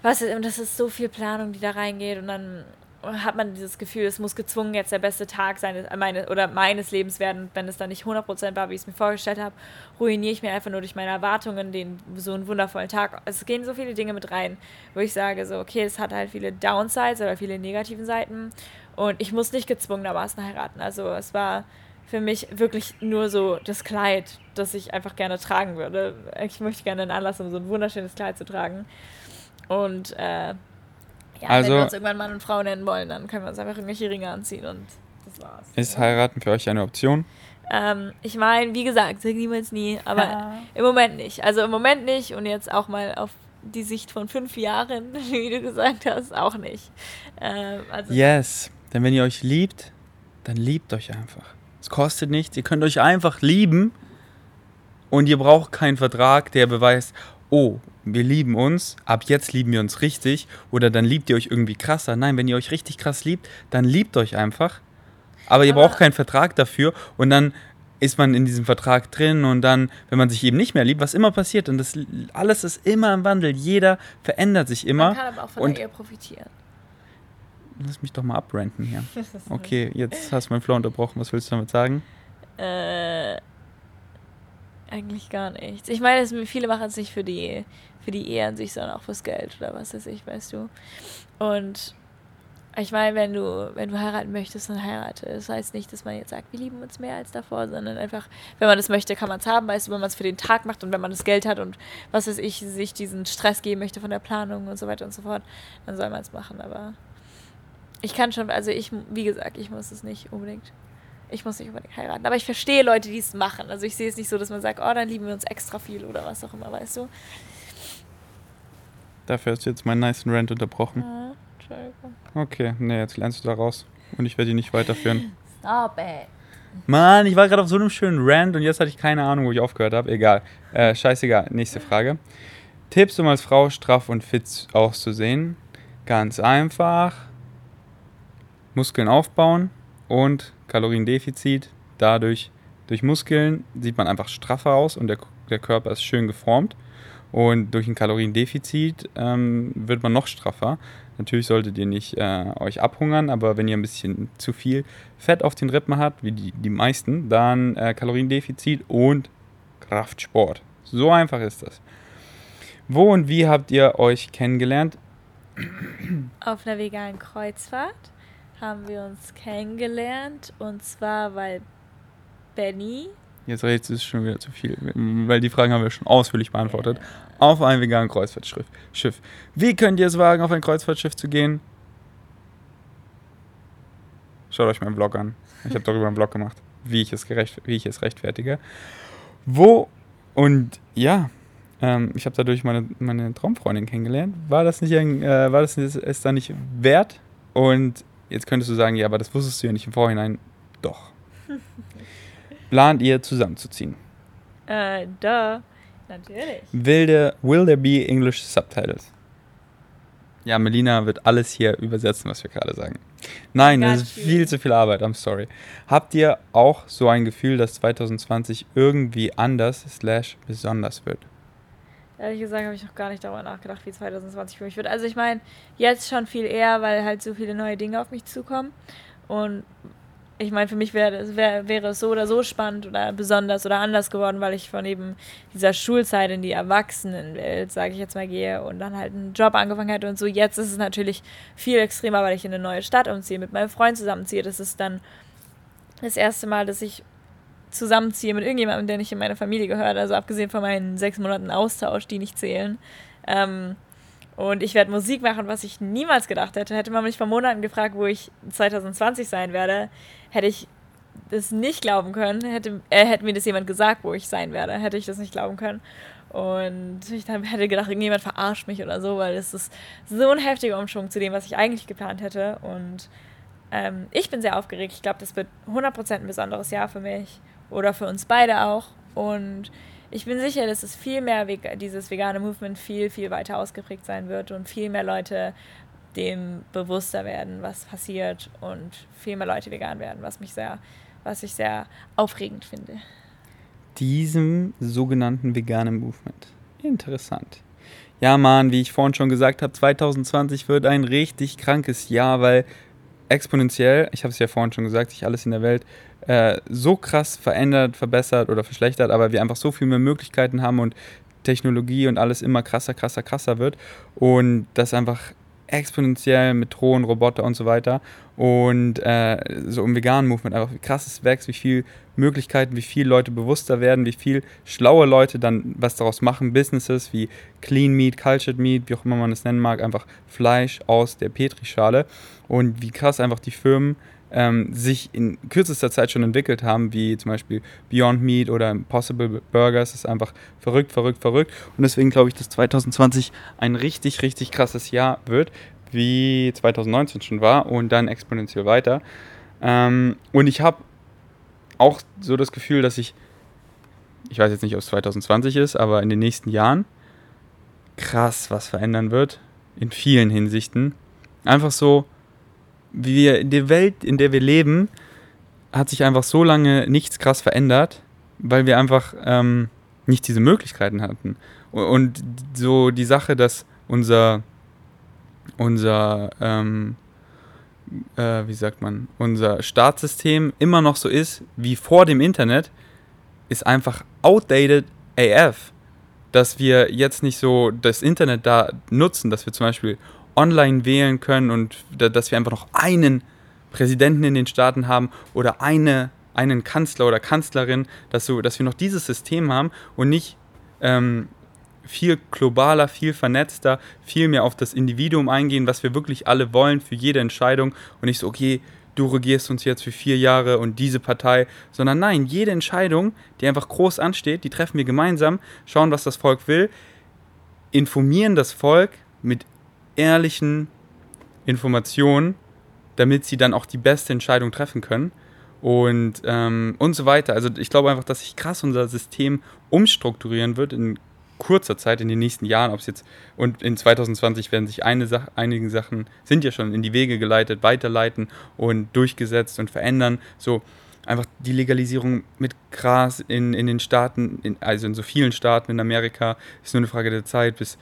Was, und das ist so viel Planung, die da reingeht. Und dann hat man dieses Gefühl, es muss gezwungen jetzt der beste Tag sein meine, oder meines Lebens werden. Wenn es dann nicht 100% war, wie ich es mir vorgestellt habe, ruiniere ich mir einfach nur durch meine Erwartungen den so einen wundervollen Tag. Es gehen so viele Dinge mit rein, wo ich sage, so, okay, es hat halt viele Downsides oder viele negativen Seiten. Und ich muss nicht gezwungenermaßen heiraten. Also es war für mich wirklich nur so das Kleid, das ich einfach gerne tragen würde. Ich möchte gerne einen Anlass, um so ein wunderschönes Kleid zu tragen. Und äh, ja, also, wenn wir uns irgendwann Mann und Frau nennen wollen, dann können wir uns einfach irgendwelche Ringe anziehen und das war's. Ist heiraten für euch eine Option? Ähm, ich meine, wie gesagt, sag niemals nie, aber ja. im Moment nicht. Also im Moment nicht und jetzt auch mal auf die Sicht von fünf Jahren, wie du gesagt hast, auch nicht. Ähm, also yes, denn wenn ihr euch liebt, dann liebt euch einfach. Es kostet nichts, ihr könnt euch einfach lieben und ihr braucht keinen Vertrag, der beweist, oh, wir lieben uns, ab jetzt lieben wir uns richtig oder dann liebt ihr euch irgendwie krasser. Nein, wenn ihr euch richtig krass liebt, dann liebt euch einfach. Aber ihr Aber braucht keinen Vertrag dafür und dann ist man in diesem Vertrag drin und dann, wenn man sich eben nicht mehr liebt, was immer passiert und das alles ist immer im Wandel, jeder verändert sich immer. Man kann aber auch von und der Ehe profitieren. Lass mich doch mal abrenten hier. Okay, jetzt hast du meinen Flow unterbrochen. Was willst du damit sagen? Äh, eigentlich gar nichts. Ich meine, viele machen es nicht für die für die Ehe an sich, sondern auch fürs Geld oder was weiß ich, weißt du. Und ich meine, wenn du, wenn du heiraten möchtest, dann heirate. Das heißt nicht, dass man jetzt sagt, wir lieben uns mehr als davor, sondern einfach, wenn man das möchte, kann man es haben, weißt du, wenn man es für den Tag macht und wenn man das Geld hat und was weiß ich, sich diesen Stress geben möchte von der Planung und so weiter und so fort, dann soll man es machen. Aber ich kann schon, also ich, wie gesagt, ich muss es nicht unbedingt. Ich muss nicht unbedingt heiraten. Aber ich verstehe Leute, die es machen. Also ich sehe es nicht so, dass man sagt, oh, dann lieben wir uns extra viel oder was auch immer, weißt du. Dafür hast du jetzt meinen nice Rant unterbrochen. Ja, Entschuldigung. Okay, ne, jetzt lernst du da raus. Und ich werde ihn nicht weiterführen. Stop it. Mann, ich war gerade auf so einem schönen Rant und jetzt hatte ich keine Ahnung, wo ich aufgehört habe. Egal. Äh, scheißegal. Nächste Frage. Tipps, um als Frau straff und fit auszusehen? Ganz einfach. Muskeln aufbauen und Kaloriendefizit. Dadurch, durch Muskeln sieht man einfach straffer aus und der, der Körper ist schön geformt. Und durch ein Kaloriendefizit ähm, wird man noch straffer. Natürlich solltet ihr nicht äh, euch abhungern, aber wenn ihr ein bisschen zu viel Fett auf den Rippen habt, wie die, die meisten, dann äh, Kaloriendefizit und Kraftsport. So einfach ist das. Wo und wie habt ihr euch kennengelernt? Auf einer veganen Kreuzfahrt haben wir uns kennengelernt und zwar, weil Benny Jetzt redest du schon wieder zu viel, weil die Fragen haben wir schon ausführlich beantwortet. Auf ein veganen Kreuzfahrtschiff. Wie könnt ihr es wagen, auf ein Kreuzfahrtschiff zu gehen? Schaut euch meinen Blog an. Ich habe darüber einen Blog gemacht, wie ich es, gerecht, wie ich es rechtfertige. Wo und ja, ähm, ich habe dadurch meine, meine Traumfreundin kennengelernt. War das nicht äh, war das ist, ist da nicht wert? Und jetzt könntest du sagen, ja, aber das wusstest du ja nicht im Vorhinein. Doch. plant ihr zusammenzuziehen? Äh, da. Natürlich. Will there, will there be English subtitles? Ja, Melina wird alles hier übersetzen, was wir gerade sagen. Nein, das ist viel zu viel Arbeit, I'm sorry. Habt ihr auch so ein Gefühl, dass 2020 irgendwie anders slash besonders wird? Ehrlich gesagt habe ich noch gar nicht darüber nachgedacht, wie 2020 für mich wird. Also ich meine, jetzt schon viel eher, weil halt so viele neue Dinge auf mich zukommen. Und ich meine, für mich wär, wär, wäre es so oder so spannend oder besonders oder anders geworden, weil ich von eben dieser Schulzeit in die Erwachsenenwelt, sage ich jetzt mal, gehe und dann halt einen Job angefangen hätte und so. Jetzt ist es natürlich viel extremer, weil ich in eine neue Stadt umziehe, mit meinem Freund zusammenziehe. Das ist dann das erste Mal, dass ich zusammenziehe mit irgendjemandem, der nicht in meine Familie gehört. Also abgesehen von meinen sechs Monaten Austausch, die nicht zählen. Ähm, und ich werde Musik machen, was ich niemals gedacht hätte. Hätte man mich vor Monaten gefragt, wo ich 2020 sein werde, hätte ich das nicht glauben können. Hätte, äh, hätte mir das jemand gesagt, wo ich sein werde, hätte ich das nicht glauben können. Und ich dann hätte gedacht, irgendjemand verarscht mich oder so, weil es ist so ein heftiger Umschwung zu dem, was ich eigentlich geplant hätte. Und ähm, ich bin sehr aufgeregt. Ich glaube, das wird 100% ein besonderes Jahr für mich oder für uns beide auch. Und ich bin sicher, dass es viel mehr, dieses vegane Movement viel, viel weiter ausgeprägt sein wird und viel mehr Leute dem bewusster werden, was passiert und viel mehr Leute vegan werden, was mich sehr, was ich sehr aufregend finde. Diesem sogenannten veganen Movement. Interessant. Ja, Mann, wie ich vorhin schon gesagt habe, 2020 wird ein richtig krankes Jahr, weil exponentiell, ich habe es ja vorhin schon gesagt, sich alles in der Welt äh, so krass verändert, verbessert oder verschlechtert, aber wir einfach so viel mehr Möglichkeiten haben und Technologie und alles immer krasser, krasser, krasser wird und das einfach exponentiell mit Drohnen, Roboter und so weiter. Und äh, so im veganen Movement einfach wie krass es wächst, wie viele Möglichkeiten, wie viele Leute bewusster werden, wie viel schlaue Leute dann was daraus machen, Businesses wie Clean Meat, Cultured Meat, wie auch immer man es nennen mag, einfach Fleisch aus der Petrischale. Und wie krass einfach die Firmen ähm, sich in kürzester Zeit schon entwickelt haben, wie zum Beispiel Beyond Meat oder Impossible Burgers. Das ist einfach verrückt, verrückt, verrückt. Und deswegen glaube ich, dass 2020 ein richtig, richtig krasses Jahr wird, wie 2019 schon war und dann exponentiell weiter. Ähm, und ich habe auch so das Gefühl, dass ich, ich weiß jetzt nicht, ob es 2020 ist, aber in den nächsten Jahren krass was verändern wird. In vielen Hinsichten. Einfach so, wie wir in der Welt, in der wir leben, hat sich einfach so lange nichts krass verändert, weil wir einfach ähm, nicht diese Möglichkeiten hatten. Und so die Sache, dass unser, unser ähm, äh, wie sagt man, unser Staatssystem immer noch so ist wie vor dem Internet, ist einfach outdated AF. Dass wir jetzt nicht so das Internet da nutzen, dass wir zum Beispiel online wählen können und dass wir einfach noch einen Präsidenten in den Staaten haben oder eine, einen Kanzler oder Kanzlerin, dass, so, dass wir noch dieses System haben und nicht ähm, viel globaler, viel vernetzter, viel mehr auf das Individuum eingehen, was wir wirklich alle wollen für jede Entscheidung und nicht so, okay, du regierst uns jetzt für vier Jahre und diese Partei, sondern nein, jede Entscheidung, die einfach groß ansteht, die treffen wir gemeinsam, schauen, was das Volk will, informieren das Volk mit ehrlichen Informationen, damit sie dann auch die beste Entscheidung treffen können und, ähm, und so weiter. Also ich glaube einfach, dass sich krass unser System umstrukturieren wird in kurzer Zeit, in den nächsten Jahren, ob es jetzt und in 2020 werden sich eine Sache, einige Sachen sind ja schon in die Wege geleitet, weiterleiten und durchgesetzt und verändern. So einfach die Legalisierung mit Gras in, in den Staaten, in, also in so vielen Staaten in Amerika, ist nur eine Frage der Zeit, bis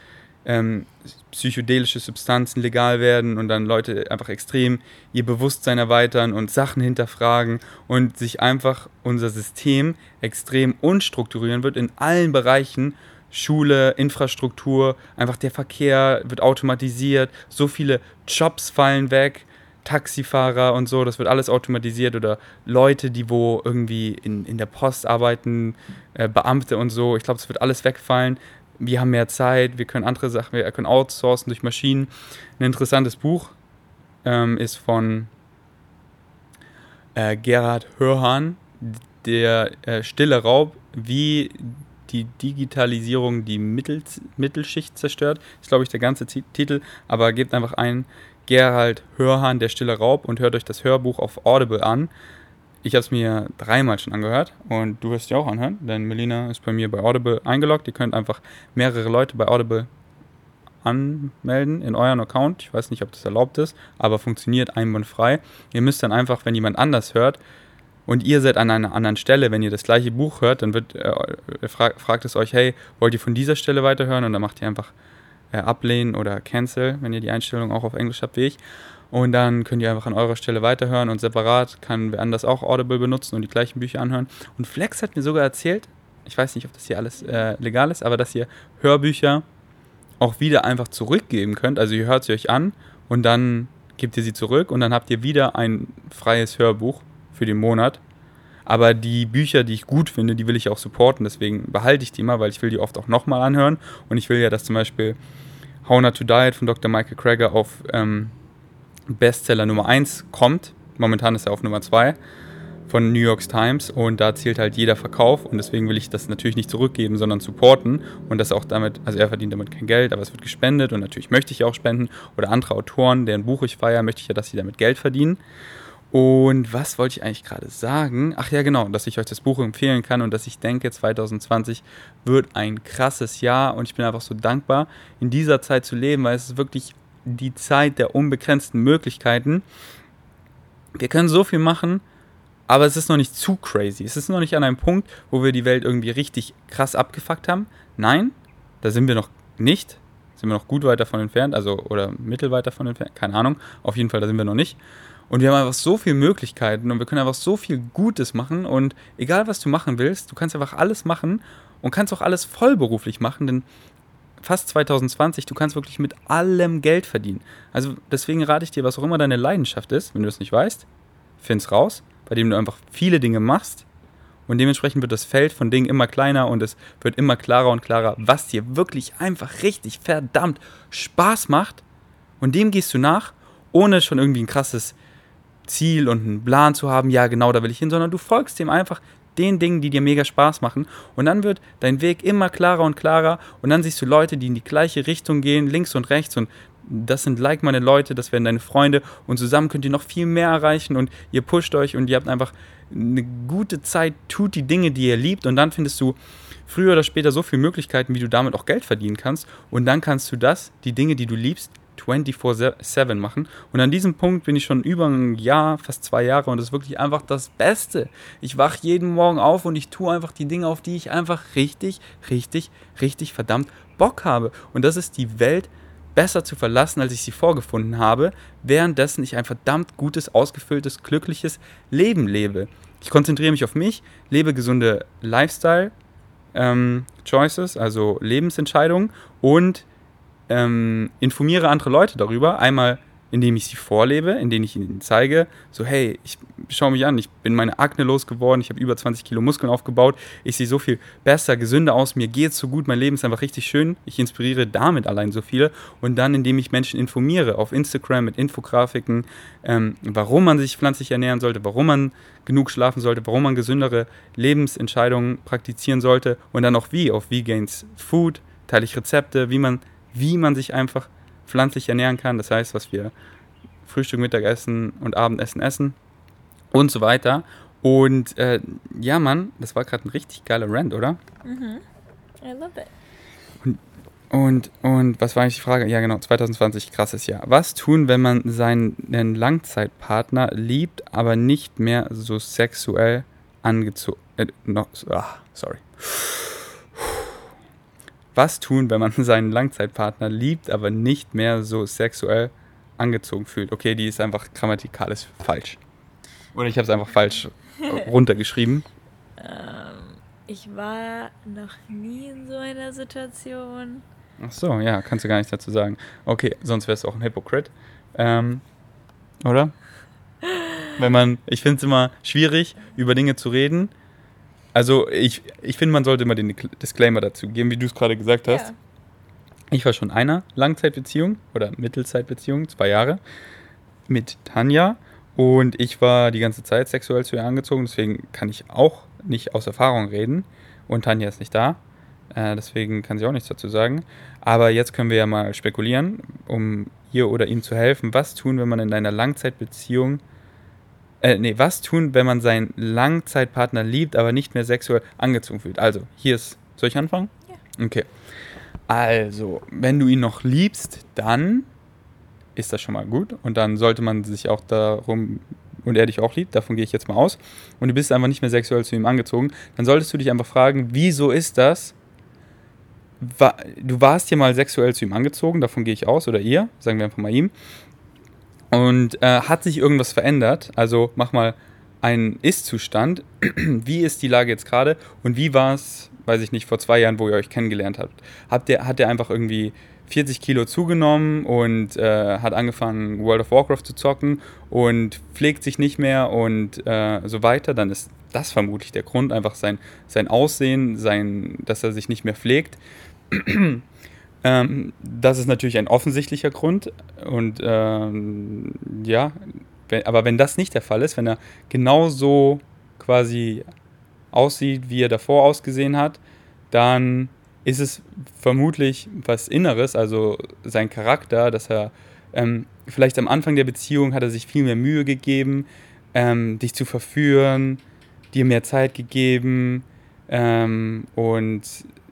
ähm, psychedelische Substanzen legal werden und dann Leute einfach extrem ihr Bewusstsein erweitern und Sachen hinterfragen und sich einfach unser System extrem unstrukturieren wird in allen Bereichen. Schule, Infrastruktur, einfach der Verkehr wird automatisiert, so viele Jobs fallen weg, Taxifahrer und so, das wird alles automatisiert oder Leute, die wo irgendwie in, in der Post arbeiten, äh, Beamte und so, ich glaube, es wird alles wegfallen wir haben mehr Zeit, wir können andere Sachen, wir können outsourcen durch Maschinen. Ein interessantes Buch ähm, ist von äh, Gerhard Hörhan, der äh, Stille Raub, wie die Digitalisierung die Mittel, Mittelschicht zerstört. Ist, glaube ich, der ganze Z Titel, aber gebt einfach ein Gerhard Hörhan, der Stille Raub und hört euch das Hörbuch auf Audible an. Ich habe es mir dreimal schon angehört und du wirst ja auch anhören, denn Melina ist bei mir bei Audible eingeloggt. Ihr könnt einfach mehrere Leute bei Audible anmelden in euren Account. Ich weiß nicht, ob das erlaubt ist, aber funktioniert einwandfrei. Ihr müsst dann einfach, wenn jemand anders hört und ihr seid an einer anderen Stelle, wenn ihr das gleiche Buch hört, dann wird, äh, fragt, fragt es euch, hey, wollt ihr von dieser Stelle weiterhören? Und dann macht ihr einfach äh, ablehnen oder cancel, wenn ihr die Einstellung auch auf Englisch habt wie ich. Und dann könnt ihr einfach an eurer Stelle weiterhören und separat kann wer anders auch Audible benutzen und die gleichen Bücher anhören. Und Flex hat mir sogar erzählt, ich weiß nicht, ob das hier alles äh, legal ist, aber dass ihr Hörbücher auch wieder einfach zurückgeben könnt. Also ihr hört sie euch an und dann gebt ihr sie zurück und dann habt ihr wieder ein freies Hörbuch für den Monat. Aber die Bücher, die ich gut finde, die will ich auch supporten. Deswegen behalte ich die immer, weil ich will die oft auch nochmal anhören. Und ich will ja, dass zum Beispiel How Not to Diet von Dr. Michael Krager auf ähm, Bestseller Nummer 1 kommt. Momentan ist er auf Nummer 2 von New York Times und da zählt halt jeder Verkauf und deswegen will ich das natürlich nicht zurückgeben, sondern supporten und das auch damit, also er verdient damit kein Geld, aber es wird gespendet und natürlich möchte ich auch spenden oder andere Autoren, deren Buch ich feiere, möchte ich ja, dass sie damit Geld verdienen Und was wollte ich eigentlich gerade sagen? Ach ja, genau, dass ich euch das Buch empfehlen kann und dass ich denke, 2020 wird ein krasses Jahr und ich bin einfach so dankbar, in dieser Zeit zu leben, weil es ist wirklich die Zeit der unbegrenzten Möglichkeiten. Wir können so viel machen, aber es ist noch nicht zu crazy. Es ist noch nicht an einem Punkt, wo wir die Welt irgendwie richtig krass abgefuckt haben. Nein, da sind wir noch nicht. Sind wir noch gut weit davon entfernt, also oder mittelweit davon entfernt, keine Ahnung. Auf jeden Fall, da sind wir noch nicht. Und wir haben einfach so viele Möglichkeiten und wir können einfach so viel Gutes machen. Und egal, was du machen willst, du kannst einfach alles machen und kannst auch alles vollberuflich machen, denn fast 2020, du kannst wirklich mit allem Geld verdienen. Also deswegen rate ich dir, was auch immer deine Leidenschaft ist, wenn du es nicht weißt, find's raus, bei dem du einfach viele Dinge machst. Und dementsprechend wird das Feld von Dingen immer kleiner und es wird immer klarer und klarer, was dir wirklich einfach richtig verdammt Spaß macht. Und dem gehst du nach, ohne schon irgendwie ein krasses Ziel und einen Plan zu haben, ja genau, da will ich hin, sondern du folgst dem einfach den Dingen, die dir mega Spaß machen. Und dann wird dein Weg immer klarer und klarer. Und dann siehst du Leute, die in die gleiche Richtung gehen, links und rechts. Und das sind like meine Leute, das werden deine Freunde. Und zusammen könnt ihr noch viel mehr erreichen. Und ihr pusht euch und ihr habt einfach eine gute Zeit, tut die Dinge, die ihr liebt. Und dann findest du früher oder später so viele Möglichkeiten, wie du damit auch Geld verdienen kannst. Und dann kannst du das, die Dinge, die du liebst, 24-7 machen. Und an diesem Punkt bin ich schon über ein Jahr, fast zwei Jahre und das ist wirklich einfach das Beste. Ich wache jeden Morgen auf und ich tue einfach die Dinge, auf die ich einfach richtig, richtig, richtig verdammt Bock habe. Und das ist die Welt besser zu verlassen, als ich sie vorgefunden habe, währenddessen ich ein verdammt gutes, ausgefülltes, glückliches Leben lebe. Ich konzentriere mich auf mich, lebe gesunde Lifestyle, ähm, Choices, also Lebensentscheidungen und ähm, informiere andere Leute darüber. Einmal, indem ich sie vorlebe, indem ich ihnen zeige, so hey, ich schaue mich an, ich bin meine Akne losgeworden, ich habe über 20 Kilo Muskeln aufgebaut, ich sehe so viel besser, gesünder aus, mir geht es so gut, mein Leben ist einfach richtig schön, ich inspiriere damit allein so viele und dann, indem ich Menschen informiere auf Instagram mit Infografiken, ähm, warum man sich pflanzlich ernähren sollte, warum man genug schlafen sollte, warum man gesündere Lebensentscheidungen praktizieren sollte und dann auch wie, auf Vegans Food, teile ich Rezepte, wie man wie man sich einfach pflanzlich ernähren kann. Das heißt, was wir Frühstück, Mittagessen und Abendessen essen und so weiter. Und äh, ja, Mann, das war gerade ein richtig geiler Rant, oder? Mhm. I love it. Und, und, und was war eigentlich die Frage? Ja, genau, 2020, krasses Jahr. Was tun, wenn man seinen Langzeitpartner liebt, aber nicht mehr so sexuell angezogen. Äh, no, ah, sorry. Was tun, wenn man seinen Langzeitpartner liebt, aber nicht mehr so sexuell angezogen fühlt? Okay, die ist einfach grammatikalisch falsch. Oder ich habe es einfach falsch runtergeschrieben. Ähm, ich war noch nie in so einer Situation. Ach so, ja, kannst du gar nichts dazu sagen. Okay, sonst wärst du auch ein Hypocrite. Ähm, oder? Wenn man, ich finde es immer schwierig, über Dinge zu reden, also ich, ich finde, man sollte immer den Disclaimer dazu geben, wie du es gerade gesagt hast. Ja. Ich war schon einer Langzeitbeziehung oder Mittelzeitbeziehung, zwei Jahre, mit Tanja. Und ich war die ganze Zeit sexuell zu ihr angezogen, deswegen kann ich auch nicht aus Erfahrung reden. Und Tanja ist nicht da, äh, deswegen kann sie auch nichts dazu sagen. Aber jetzt können wir ja mal spekulieren, um ihr oder ihm zu helfen. Was tun, wenn man in einer Langzeitbeziehung äh, nee, was tun, wenn man seinen Langzeitpartner liebt, aber nicht mehr sexuell angezogen fühlt? Also, hier ist. Soll ich anfangen? Ja. Okay. Also, wenn du ihn noch liebst, dann ist das schon mal gut. Und dann sollte man sich auch darum, und er dich auch liebt, davon gehe ich jetzt mal aus, und du bist einfach nicht mehr sexuell zu ihm angezogen, dann solltest du dich einfach fragen, wieso ist das? Du warst ja mal sexuell zu ihm angezogen, davon gehe ich aus, oder ihr, sagen wir einfach mal ihm. Und äh, hat sich irgendwas verändert? Also mach mal einen Ist-Zustand. wie ist die Lage jetzt gerade? Und wie war es, weiß ich nicht, vor zwei Jahren, wo ihr euch kennengelernt habt? habt ihr, hat der einfach irgendwie 40 Kilo zugenommen und äh, hat angefangen, World of Warcraft zu zocken und pflegt sich nicht mehr und äh, so weiter, dann ist das vermutlich der Grund, einfach sein, sein Aussehen, sein, dass er sich nicht mehr pflegt. Ähm, das ist natürlich ein offensichtlicher Grund. Und ähm, ja, wenn, aber wenn das nicht der Fall ist, wenn er genauso quasi aussieht, wie er davor ausgesehen hat, dann ist es vermutlich was Inneres, also sein Charakter, dass er ähm, vielleicht am Anfang der Beziehung hat er sich viel mehr Mühe gegeben, ähm, dich zu verführen, dir mehr Zeit gegeben ähm, und,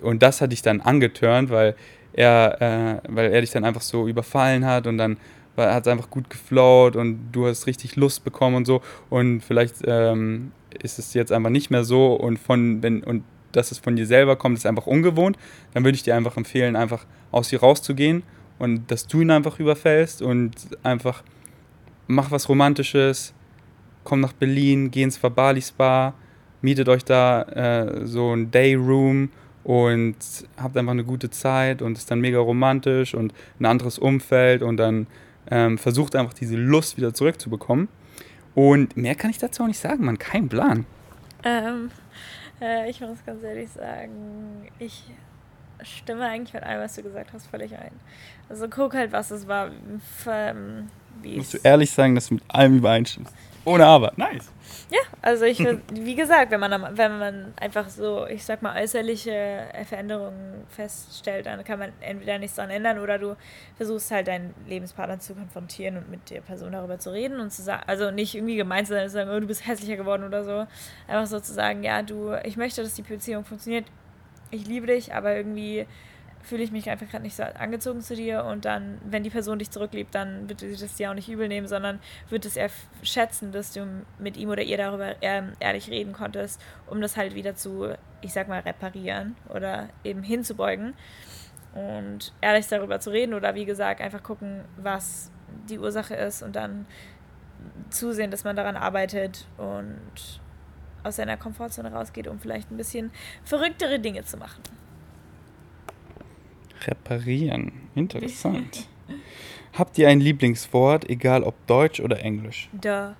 und das hat dich dann angetörnt, weil er, äh, weil er dich dann einfach so überfallen hat und dann hat es einfach gut geflowt und du hast richtig Lust bekommen und so. Und vielleicht ähm, ist es jetzt einfach nicht mehr so und von wenn und dass es von dir selber kommt, ist einfach ungewohnt, dann würde ich dir einfach empfehlen, einfach aus dir rauszugehen und dass du ihn einfach überfällst und einfach mach was Romantisches, komm nach Berlin, geh ins Fabali Spa, mietet euch da äh, so ein Dayroom und habt einfach eine gute Zeit und ist dann mega romantisch und ein anderes Umfeld und dann ähm, versucht einfach diese Lust wieder zurückzubekommen. Und mehr kann ich dazu auch nicht sagen, man, kein Plan. Ähm, äh, ich muss ganz ehrlich sagen, ich stimme eigentlich mit allem, was du gesagt hast, völlig ein. Also guck halt, was es war. Ähm, Musst du ehrlich sagen, dass du mit allem übereinstimmst. Ohne aber. Nice. Ja, also ich, wie gesagt, wenn man, wenn man einfach so, ich sag mal, äußerliche Veränderungen feststellt, dann kann man entweder nichts daran ändern oder du versuchst halt deinen Lebenspartner zu konfrontieren und mit der Person darüber zu reden und zu sagen, also nicht irgendwie gemeint zu sein, zu sagen, oh, du bist hässlicher geworden oder so. Einfach so zu sagen, ja, du, ich möchte, dass die Beziehung funktioniert, ich liebe dich, aber irgendwie fühle ich mich einfach gerade nicht so angezogen zu dir und dann, wenn die Person dich zurückliebt, dann wird sie das dir auch nicht übel nehmen, sondern wird es eher schätzen, dass du mit ihm oder ihr darüber ehrlich reden konntest, um das halt wieder zu, ich sag mal, reparieren oder eben hinzubeugen und ehrlich darüber zu reden oder wie gesagt, einfach gucken, was die Ursache ist und dann zusehen, dass man daran arbeitet und aus seiner Komfortzone rausgeht, um vielleicht ein bisschen verrücktere Dinge zu machen. Reparieren. Interessant. Habt ihr ein Lieblingswort, egal ob Deutsch oder Englisch? Da.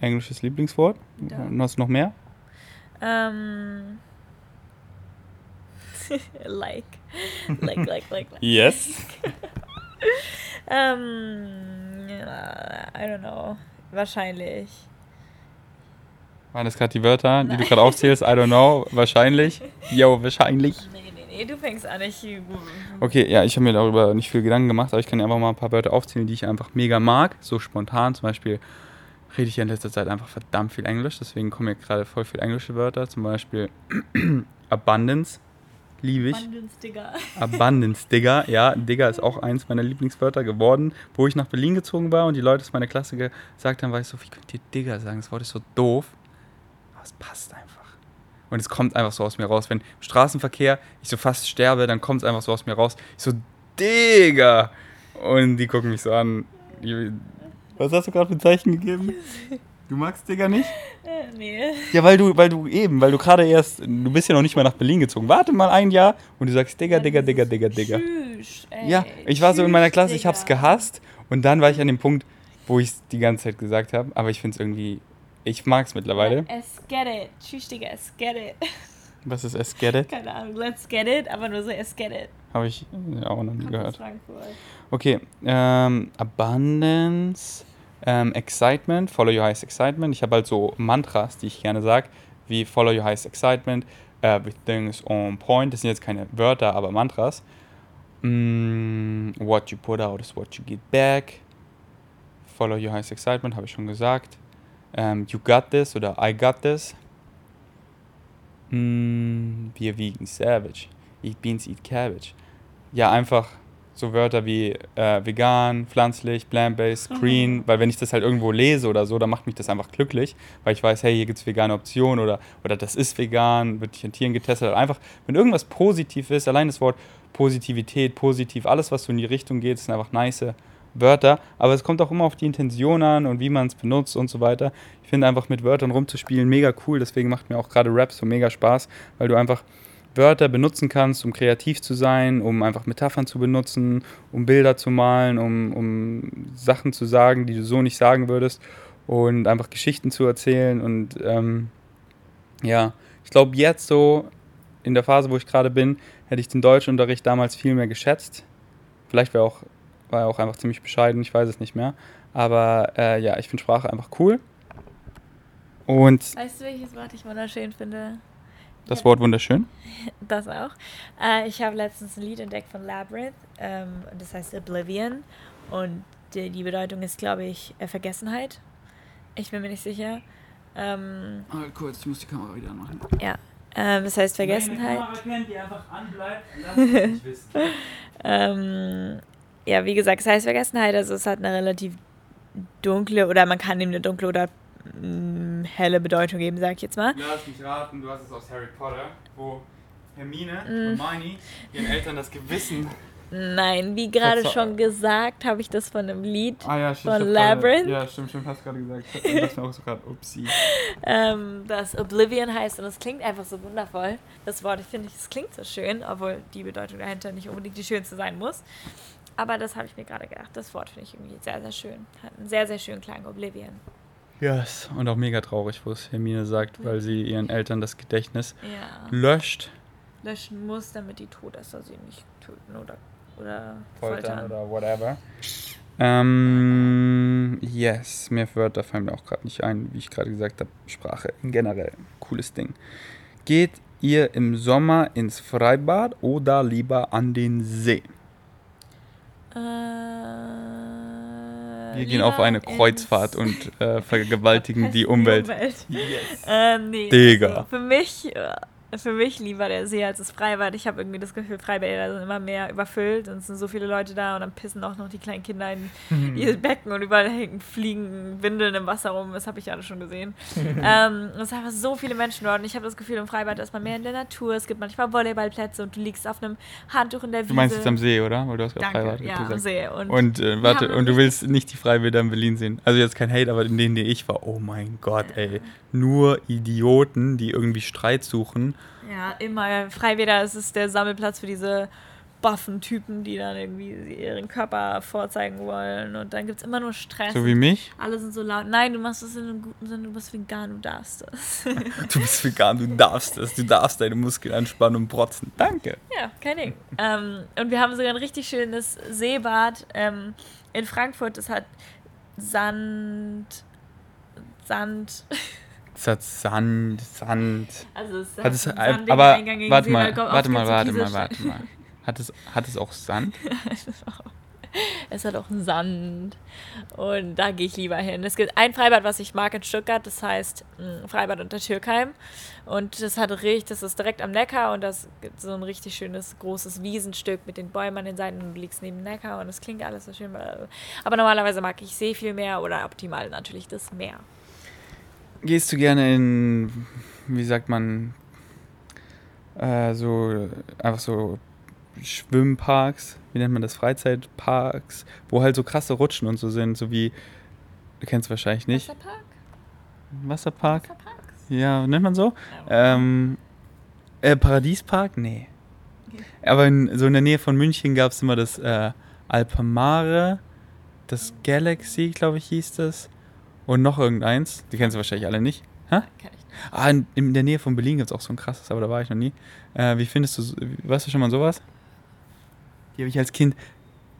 Englisches Lieblingswort? Da. Und hast du noch mehr? Ähm. like. Like, like, like, like. Yes. ähm. I don't know. Wahrscheinlich. Waren das gerade die Wörter, Nein. die du gerade aufzählst? I don't know. Wahrscheinlich. Yo, wahrscheinlich. Nee, nee, du fängst an. Ich. Okay, ja, ich habe mir darüber nicht viel Gedanken gemacht, aber ich kann dir einfach mal ein paar Wörter aufzählen, die ich einfach mega mag. So spontan. Zum Beispiel rede ich ja in letzter Zeit einfach verdammt viel Englisch. Deswegen kommen mir gerade voll viele englische Wörter. Zum Beispiel Abundance. Liebe ich. Abundance, Digger. Abundance, Digger. Ja, Digger ist auch eins meiner Lieblingswörter geworden. Wo ich nach Berlin gezogen war und die Leute aus meiner Klasse gesagt haben, war ich so, wie könnt ihr Digger sagen? Das Wort ist so doof es passt einfach. Und es kommt einfach so aus mir raus. Wenn im Straßenverkehr ich so fast sterbe, dann kommt es einfach so aus mir raus. Ich so, Digga! Und die gucken mich so an. Was hast du gerade für Zeichen gegeben? Du magst Digga nicht? Äh, nee. Ja, weil du, weil du eben, weil du gerade erst, du bist ja noch nicht mal nach Berlin gezogen. Warte mal ein Jahr und du sagst Digga, Digga, Digga, Digga, Digga. Tschüss, ey. Ja, ich war so in meiner Klasse, ich hab's gehasst. Und dann war ich an dem Punkt, wo ich es die ganze Zeit gesagt habe. Aber ich finde es irgendwie ich mag es mittlerweile. Let's get it. Tschüss, Digga, let's get it. Was ist es get it? Keine Ahnung, let's get it, aber nur so let's get it. Habe ich auch noch nie gehört. Okay, ähm, Abundance, ähm, Excitement, Follow Your Highest Excitement. Ich habe halt so Mantras, die ich gerne sage, wie Follow Your Highest Excitement, Everything is on point. Das sind jetzt keine Wörter, aber Mantras. Mm, what you put out is what you get back. Follow Your Highest Excitement, habe ich schon gesagt ähm, You Got This oder I Got This. Mm, wir wiegen Savage. Eat Beans, Eat Cabbage. Ja, einfach so Wörter wie äh, vegan, pflanzlich, plant-based, mhm. green, mhm. weil wenn ich das halt irgendwo lese oder so, dann macht mich das einfach glücklich, weil ich weiß, hey, hier gibt es vegane Optionen oder, oder das ist vegan, wird nicht an Tieren getestet. Also einfach, wenn irgendwas positiv ist, allein das Wort Positivität, positiv, alles, was so in die Richtung geht, ist einfach nice Wörter, aber es kommt auch immer auf die Intention an und wie man es benutzt und so weiter. Ich finde einfach mit Wörtern rumzuspielen mega cool, deswegen macht mir auch gerade Rap so mega Spaß, weil du einfach Wörter benutzen kannst, um kreativ zu sein, um einfach Metaphern zu benutzen, um Bilder zu malen, um, um Sachen zu sagen, die du so nicht sagen würdest und einfach Geschichten zu erzählen und ähm, ja, ich glaube jetzt so in der Phase, wo ich gerade bin, hätte ich den Deutschunterricht damals viel mehr geschätzt. Vielleicht wäre auch war ja auch einfach ziemlich bescheiden, ich weiß es nicht mehr. Aber äh, ja, ich finde Sprache einfach cool. Und. Weißt du, welches Wort ich wunderschön finde? Das ja. Wort wunderschön? Das auch. Äh, ich habe letztens ein Lied entdeckt von Labyrinth, ähm, das heißt Oblivion. Und die, die Bedeutung ist, glaube ich, äh, Vergessenheit. Ich bin mir nicht sicher. Ähm, Ah, kurz, ich muss die Kamera wieder anmachen. ja. Ähm, das heißt Vergessenheit. Kamera kennt, die einfach anbleibt, lass es nicht wissen. Ähm, ja, wie gesagt, es heißt Vergessenheit, also es hat eine relativ dunkle oder man kann ihm eine dunkle oder mm, helle Bedeutung geben, sag ich jetzt mal. Lass mich raten, du hast es aus Harry Potter, wo Hermine Mm. und Hermione ihren Eltern das Gewissen... Nein, wie gerade schon gesagt, habe ich das von einem Lied. Ah ja, Von Labyrinth? ja, stimmt, stimmt, hast gerade gesagt. Ich dachte mir auch so gerade, upsie. ähm, das Oblivion heißt und es klingt einfach so wundervoll. Das Wort, ich finde, es klingt so schön, obwohl die Bedeutung dahinter nicht unbedingt die schönste sein muss. Aber das habe ich mir gerade gedacht. Das Wort finde ich irgendwie sehr, sehr schön. Hat einen sehr, sehr schönen Klang, Oblivion. Yes. Und auch mega traurig, wo es Hermine sagt, weil sie ihren Eltern das Gedächtnis Ja. löscht. Löschen muss, damit die Todesser sie nicht töten oder, oder Foltern foltern. oder whatever. Ähm, yes, mehr Wörter fallen mir auch gerade nicht ein, wie ich gerade gesagt habe. Sprache in generell, cooles Ding. Geht ihr im Sommer ins Freibad oder lieber an den See? Äh, Wir gehen auf eine Kreuzfahrt und äh, vergewaltigen die Umwelt. Yes. Äh, nee. Digga. Also für mich, äh, für mich lieber der See als das Freibad. Ich habe irgendwie das Gefühl, Freibäder sind immer mehr überfüllt und es sind so viele Leute da und dann pissen auch noch die kleinen Kinder in Mhm. ihr Becken und überall hängen fliegen Windeln im Wasser rum. Das habe ich alle schon gesehen. ähm, es sind einfach so viele Menschen dort und ich habe das Gefühl, im Freibad ist man mehr in der Natur. Es gibt manchmal Volleyballplätze und du liegst auf einem Handtuch in der Wiese. Du meinst jetzt am See, oder? Weil du hast Danke, Freibad ja, am gesagt. See. Und, Und äh, warte, und du willst nicht die Freibäder in Berlin sehen. Also jetzt kein Hate, aber in denen, die ich war, oh mein Gott, ey. Nur Idioten, die irgendwie Streit suchen. Ja, immer. Freibäder ist es der Sammelplatz für diese buffen Typen, die dann irgendwie ihren Körper vorzeigen wollen. Und dann gibt es immer nur Stress. So wie mich. Alle sind so laut. Nein, du machst das in einem guten Sinne, du bist vegan, du darfst das. Du bist vegan, du darfst es. Du darfst deine Muskeln anspannen und protzen. Danke. ja, kein Ding. ähm, und wir haben sogar ein richtig schönes Seebad ähm, in Frankfurt. Das hat Sand. Sand. Es hat Sand, Sand. Also es Hat es, einen äh, sandigen aber warte See, mal, oft warte mal, warte mal, warte mal. Hat es, hat es auch Sand? Es hat auch Sand. Und da gehe ich lieber hin. Es gibt ein Freibad, was ich mag in Stuttgart, das heißt mh, Freibad unter Türkheim. Und das hat richtig, das ist direkt am Neckar und das gibt so ein richtig schönes großes Wiesenstück mit den Bäumen an den Seiten und du liegst neben dem Neckar und es klingt alles so schön. Aber normalerweise mag ich See viel mehr oder optimal natürlich das Meer. Gehst du gerne in, wie sagt man, äh, so, einfach so Schwimmparks, wie nennt man das, Freizeitparks, wo halt so krasse Rutschen und so sind, so wie, du kennst wahrscheinlich nicht, Wasserpark? Wasserpark? Wasserparks? Ja, nennt man so? Ähm, äh, Paradiespark? Nee. Aber in, so in der Nähe von München gab es immer das äh, Alpamare, das Galaxy, glaube ich, hieß das. Und noch irgendeins. Die kennst du wahrscheinlich alle nicht. Hä? Kenn ich. Ah, in, in der Nähe von Berlin gibt es auch so ein krasses, aber da war ich noch nie. Äh, wie findest du, weißt du schon mal sowas? Die habe ich als Kind,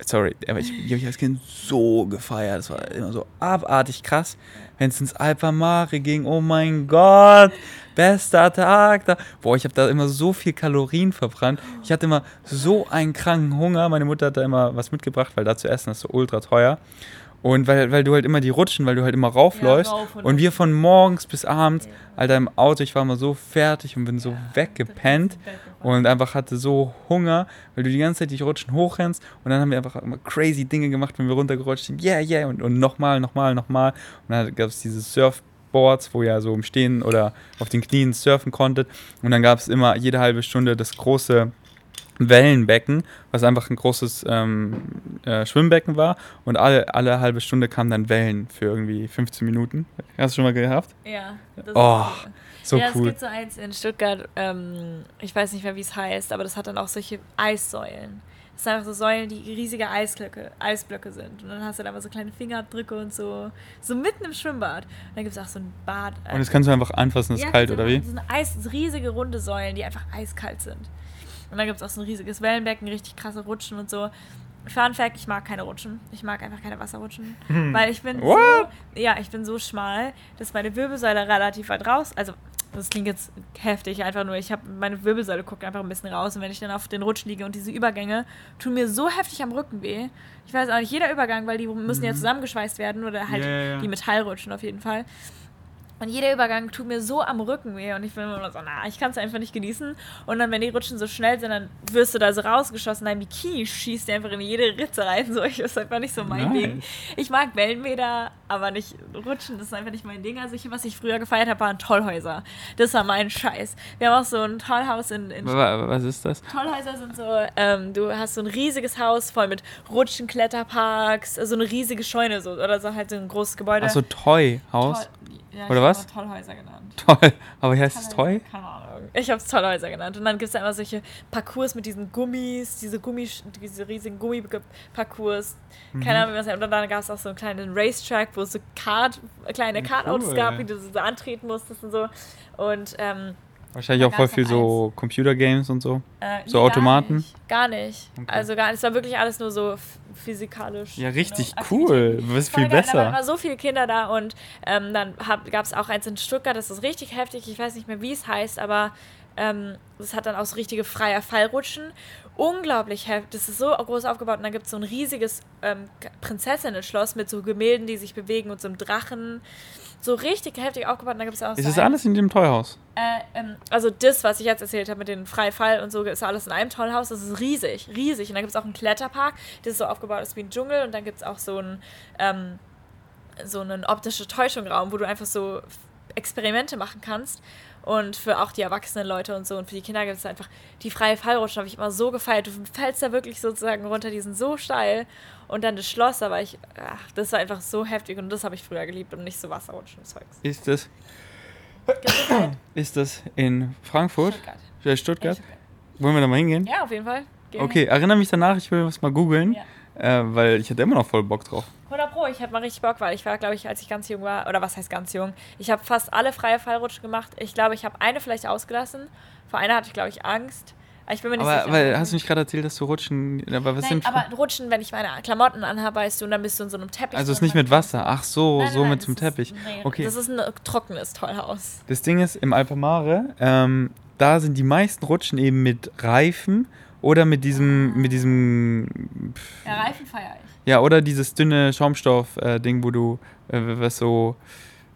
sorry, aber ich, die habe ich als Kind so gefeiert. Das war immer so abartig krass. Wenn es ins Alpamare ging, oh mein Gott, bester Tag da. Boah, ich habe da immer so viel Kalorien verbrannt. Ich hatte immer so einen kranken Hunger. Meine Mutter hat da immer was mitgebracht, weil da zu essen ist so ultra teuer. Und weil, weil du halt immer die rutschen, weil du halt immer raufläufst. Ja, rauf und und wir von morgens bis abends, Ja. Alter, im Auto, ich war immer so fertig und bin so weggepennt und einfach hatte so Hunger, weil du die ganze Zeit die Rutschen hochrennst und dann haben wir einfach immer crazy Dinge gemacht, wenn wir runtergerutscht sind. Yeah, yeah, und, und nochmal, nochmal, nochmal. Und dann gab es diese Surfboards, wo ihr so im Stehen oder auf den Knien surfen konntet. Und dann gab es immer jede halbe Stunde das große Wellenbecken, was einfach ein großes ähm, äh, Schwimmbecken war. Und alle, alle halbe Stunde kamen dann Wellen für irgendwie 15 Minuten. Hast du schon mal gehabt? Ja, das Oh, ist So ja, es cool. gibt so eins in Stuttgart, ähm, ich weiß nicht mehr, wie es heißt, aber das hat dann auch solche Eissäulen. Das sind einfach so Säulen, die riesige Eisblöcke, Eisblöcke sind. Und dann hast du da mal so kleine Fingerabdrücke und so, so mitten im Schwimmbad. Und dann gibt es auch so ein Bad. Und das kannst du einfach anfassen, ist Ja, kalt, das oder wie? Das sind Eis, riesige runde Säulen, die einfach eiskalt sind. Und dann gibt es auch so ein riesiges Wellenbecken, richtig krasse Rutschen und so. Fun Fact, ich mag keine Rutschen. Ich mag einfach keine Wasserrutschen. Weil ich bin What? so, ja, ich bin so schmal, dass meine Wirbelsäule relativ weit raus, also das klingt jetzt heftig, einfach nur, ich habe meine Wirbelsäule guckt einfach ein bisschen raus und wenn ich dann auf den Rutschen liege und diese Übergänge tun mir so heftig am Rücken weh. Ich weiß auch nicht, jeder Übergang, weil die müssen mhm. ja zusammengeschweißt werden oder halt yeah, yeah. die Metallrutschen auf jeden Fall. Und jeder Übergang tut mir so am Rücken weh und ich bin immer so, na, ich kann es einfach nicht genießen. Und dann, wenn die Rutschen so schnell sind, dann wirst du da so rausgeschossen. Dein Bikini schießt einfach in jede Ritze rein. So, ich ist einfach nicht so mein nice. Ding. Ich mag Wellenbäder, aber nicht Rutschen, das ist einfach nicht mein Ding. Also, ich, was ich früher gefeiert habe, waren Tollhäuser. Das war mein Scheiß. Wir haben auch so ein Tollhaus in. in was ist das? Tollhäuser sind so, ähm, du hast so ein riesiges Haus voll mit Rutschen, Kletterparks, so eine riesige Scheune so, oder so halt so ein großes Gebäude. Achso, Toy-Haus? Toll, ja, Oder was? Tollhäuser genannt. Toll. Aber heißt es Toll? Keine Ahnung. Ich habe es Tollhäuser genannt. Und dann gibt es da immer solche Parcours mit diesen Gummis, diese Gummi, diese riesigen Gummi-Parcours. Keine mhm. Ahnung, wie man es Und dann gab es auch so einen kleinen Racetrack, wo es so Kart, kleine Kart-Autos cool. gab, wie du so antreten musstest und so. Und ähm, Wahrscheinlich auch voll viel so Computergames und so. Äh, so nee, Automaten. Gar nicht. Gar nicht. Okay. Also gar nicht. Es war wirklich alles nur so physikalisch. Ja, richtig genau, cool. Du bist viel besser. Da waren so viele Kinder da und ähm, dann gab es auch eins in Stuttgart, das ist richtig heftig. Ich weiß nicht mehr, wie es heißt, aber ähm, das hat dann auch so richtige freier Fallrutschen. Unglaublich heftig. Das ist so groß aufgebaut. Und dann gibt es so ein riesiges ähm, Prinzessinnen-Schloss mit so Gemälden, die sich bewegen und so einem Drachen so richtig heftig aufgebaut. Und dann gibt's auch ist das alles in dem Tollhaus? Äh, ähm, also das, was ich jetzt erzählt habe mit dem Freifall und so, ist alles in einem Tollhaus. Das ist riesig, riesig. Und dann gibt es auch einen Kletterpark, der ist so aufgebaut ist wie ein Dschungel. Und dann gibt es auch so einen, ähm, so einen optische Täuschungraum, wo du einfach so Experimente machen kannst. Und für auch die erwachsenen Leute und so und für die Kinder gibt es einfach die freie Fallrutsche, habe ich immer so gefeiert. Du fällst da wirklich sozusagen runter, die sind so steil. Und dann das Schloss, aber ich, ach, das war einfach so heftig und das habe ich früher geliebt und nicht so Wasserrutschen und Zeugs. Ist das? Ist das in Frankfurt? Stuttgart. Stuttgart. Stuttgart. Wollen wir da mal hingehen? Ja, auf jeden Fall. Gehen okay, erinnere mich danach, ich will was mal googeln. Ja. Äh, weil ich hatte immer noch voll Bock drauf. 100 Pro, ich hatte mal richtig Bock, weil ich war, glaube ich, als ich ganz jung war, oder was heißt ganz jung, ich habe fast alle freie Fallrutschen gemacht. Ich glaube, ich habe eine vielleicht ausgelassen. Vor einer hatte ich, glaube ich, Angst. Ich bin mir nicht aber, sicher. Weil, hast du nicht gerade erzählt, dass du rutschen. Aber, was nein, sind aber rutschen, wenn ich meine Klamotten anhabe, weißt du, und dann bist du in so einem Teppich. Also ist nicht mit Wasser. Ach so, nein, nein, so mit zum Teppich. Nee, okay. Das ist ein trockenes Tollhaus. Das Ding ist, im Alpamare, ähm, da sind die meisten Rutschen eben mit Reifen oder mit diesem. Mit diesem. Ja, Reifen feiere ich. Ja, oder dieses dünne Schaumstoff-Ding, äh, wo du äh, was so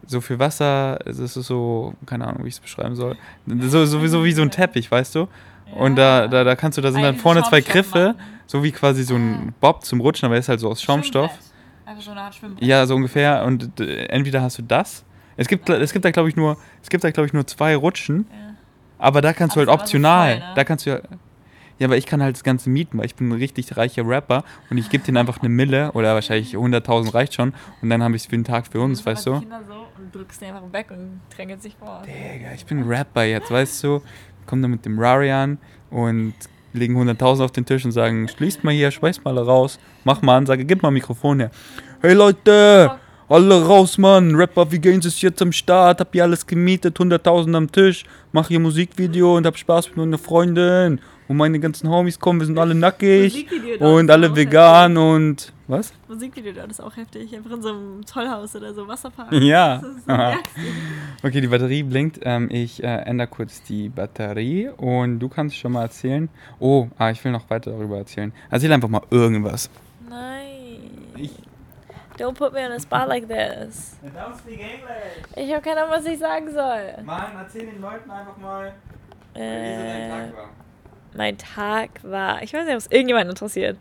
so viel Wasser, es ist so, keine Ahnung, wie ich es beschreiben soll. So, sowieso wie so ein Teppich, weißt du? Und da, da, da kannst du, da sind dann vorne zwei Griffe, so wie quasi so ein Bob zum Rutschen, aber er ist halt so aus Schaumstoff. Einfach so eine Art Schwimmbrett. Ja, so ungefähr. Und entweder hast du das. Es gibt, es gibt da, glaube ich, nur, es gibt da, glaube ich, nur zwei Rutschen. Aber da kannst du halt optional. Ne? Da kannst du ja ja, aber ich kann halt das Ganze mieten, weil ich bin ein richtig reicher Rapper und ich gebe denen einfach eine Mille oder wahrscheinlich 100.000 reicht schon und dann habe ich es für den Tag für uns, weißt du? Kinder so und drückst den einfach weg und drängelt sich vor. Digga, ich bin ein Rapper jetzt, weißt du? Komm dann mit dem Rarian und legen 100.000 auf den Tisch und sagen, schließt mal hier, schmeißt mal raus, mach mal Ansage, gib mal Mikrofon her. Hey Leute, alle raus, Mann, Rapper wie Gaines ist jetzt am Start, hab hier alles gemietet, 100.000 am Tisch, mach hier Musikvideo und hab Spaß mit meiner Freundin und meine ganzen Homies kommen, wir sind alle nackig und alle vegan heftig. und was? Musikvideo dort ist auch heftig, einfach in so einem Tollhaus oder so, Wasserpark. Ja. So okay, die Batterie blinkt. Ähm, ich äh, ändere kurz die Batterie und du kannst schon mal erzählen. Oh, ah, ich will noch weiter darüber erzählen. Erzähl einfach mal irgendwas. Nein. Ich Don't put me on a spot like this. Don't speak English. Ich habe keine Ahnung, was ich sagen soll. Mann, erzähl den Leuten einfach mal, äh, wie so dein Tag war mein Tag war, ich weiß nicht, ob es irgendjemand interessiert.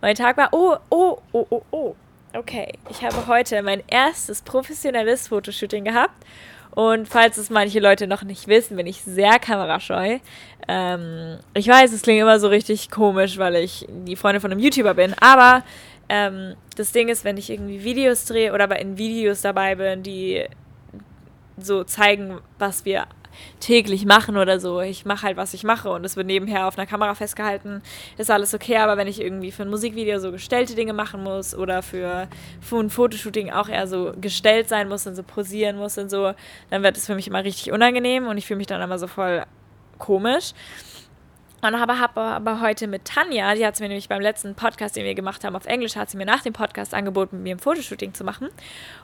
Mein Tag war, oh, oh, oh, oh, oh. Okay, ich habe heute mein erstes professionelles Fotoshooting gehabt. Und falls es manche Leute noch nicht wissen, bin ich sehr kamerascheu. Ähm, ich weiß, es klingt immer so richtig komisch, weil ich die Freundin von einem YouTuber bin. Aber ähm, das Ding ist, wenn ich irgendwie Videos drehe oder in Videos dabei bin, die so zeigen, was wir täglich machen oder so. Ich mache halt, was ich mache und es wird nebenher auf einer Kamera festgehalten. Ist alles okay, aber wenn ich irgendwie für ein Musikvideo so gestellte Dinge machen muss oder für, für ein Fotoshooting auch eher so gestellt sein muss und so posieren muss und so, dann wird es für mich immer richtig unangenehm und ich fühle mich dann immer so voll komisch. Und habe hab aber heute mit Tanja, die hat es mir nämlich beim letzten Podcast, den wir gemacht haben auf Englisch, hat sie mir nach dem Podcast angeboten, mit mir ein Fotoshooting zu machen.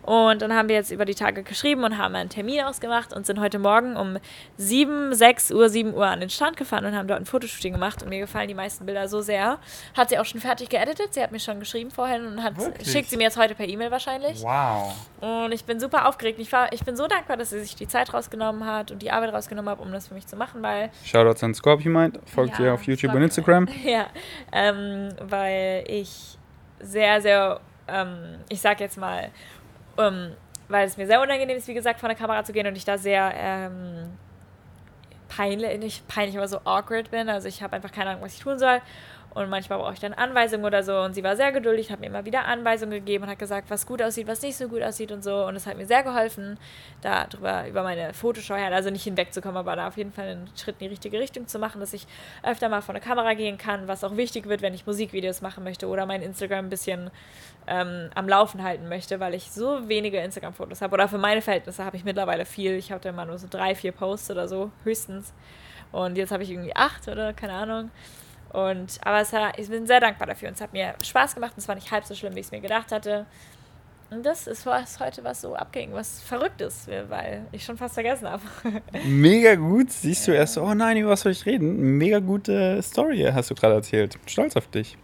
Und dann haben wir jetzt über die Tage geschrieben und haben einen Termin ausgemacht und sind heute Morgen um 7, 6 Uhr, 7 Uhr an den Strand gefahren und haben dort ein Fotoshooting gemacht. Und mir gefallen die meisten Bilder so sehr. Hat sie auch schon fertig geeditet. Sie hat mir schon geschrieben vorhin und hat, schickt sie mir jetzt heute per E-Mail wahrscheinlich. Wow. Und ich bin super aufgeregt. Ich, war, ich bin so dankbar, dass sie sich die Zeit rausgenommen hat und die Arbeit rausgenommen hat, um das für mich zu machen, weil Shoutouts an Scorpio Mind. Folgt Ja, ihr auf YouTube und Instagram. Ja, ähm, weil ich sehr, sehr, ähm, ich sag jetzt mal, ähm, weil es mir sehr unangenehm ist, wie gesagt, vor der Kamera zu gehen und ich da sehr ähm, peinlich, nicht peinlich, aber so awkward bin. Also ich habe einfach keine Ahnung, was ich tun soll. Und manchmal brauche ich dann Anweisungen oder so. Und sie war sehr geduldig, hat mir immer wieder Anweisungen gegeben und hat gesagt, was gut aussieht, was nicht so gut aussieht und so. Und es hat mir sehr geholfen, da drüber über meine Fotoscheu her, also nicht hinwegzukommen, aber da auf jeden Fall einen Schritt in die richtige Richtung zu machen, dass ich öfter mal vor eine Kamera gehen kann, was auch wichtig wird, wenn ich Musikvideos machen möchte oder mein Instagram ein bisschen ähm, am Laufen halten möchte, weil ich so wenige Instagram-Fotos habe. Oder für meine Verhältnisse habe ich mittlerweile viel. Ich hatte immer nur so drei, vier Posts oder so, höchstens. Und jetzt habe ich irgendwie acht oder keine Ahnung. Und, aber es hat, ich bin sehr dankbar dafür und es hat mir Spaß gemacht und es war nicht halb so schlimm, wie ich es mir gedacht hatte. Und das ist was heute, was so abging, was verrückt ist, weil ich schon fast vergessen habe. Mega gut. Siehst du erst so, oh nein, über was soll ich reden? Mega gute Story hast du gerade erzählt. Stolz auf dich.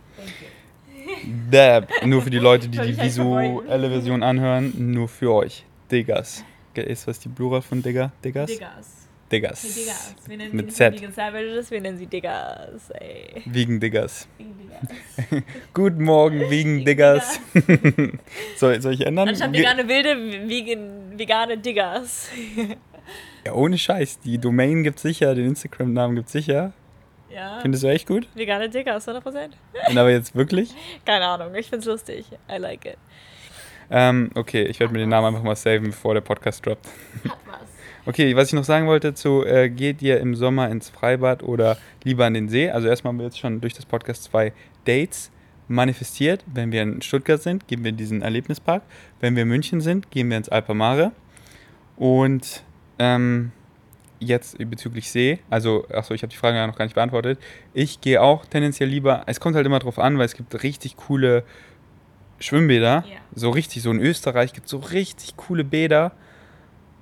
Dab. Nur für die Leute, die die visuelle Version anhören, nur für euch. Diggers. Ist was die Plural von Digger? Diggers? Diggers. Diggers. Hey, Diggers. Wir nennen Mit sie Z. nicht Vegan Savages, wir nennen sie Diggers. Ey. Wegen Diggers. Vegan Diggers. Guten Morgen, wegen Diggers. soll, soll ich ändern? Anstatt vegane Wilde, vegan, vegane Diggers. Ja, ohne Scheiß. Die Domain gibt's sicher, den Instagram-Namen gibt's sicher. Ja. Findest du echt gut? Vegane Diggers, 100%. Und aber jetzt wirklich? Keine Ahnung, ich find's lustig. I like it. Ähm, okay, ich werde mir den Namen einfach mal saven, bevor der Podcast droppt. Hat was. Okay, was ich noch sagen wollte zu, äh, geht ihr im Sommer ins Freibad oder lieber an den See? Also erstmal haben wir jetzt schon durch das Podcast zwei Dates manifestiert. Wenn wir in Stuttgart sind, gehen wir in diesen Erlebnispark. Wenn wir in München sind, gehen wir ins Alpamare. Und ähm, jetzt bezüglich See, also, achso, ich habe die Frage ja noch gar nicht beantwortet. Ich gehe auch tendenziell lieber, es kommt halt immer drauf an, weil es gibt richtig coole Schwimmbäder. Ja. So richtig, so in Österreich gibt es so richtig coole Bäder.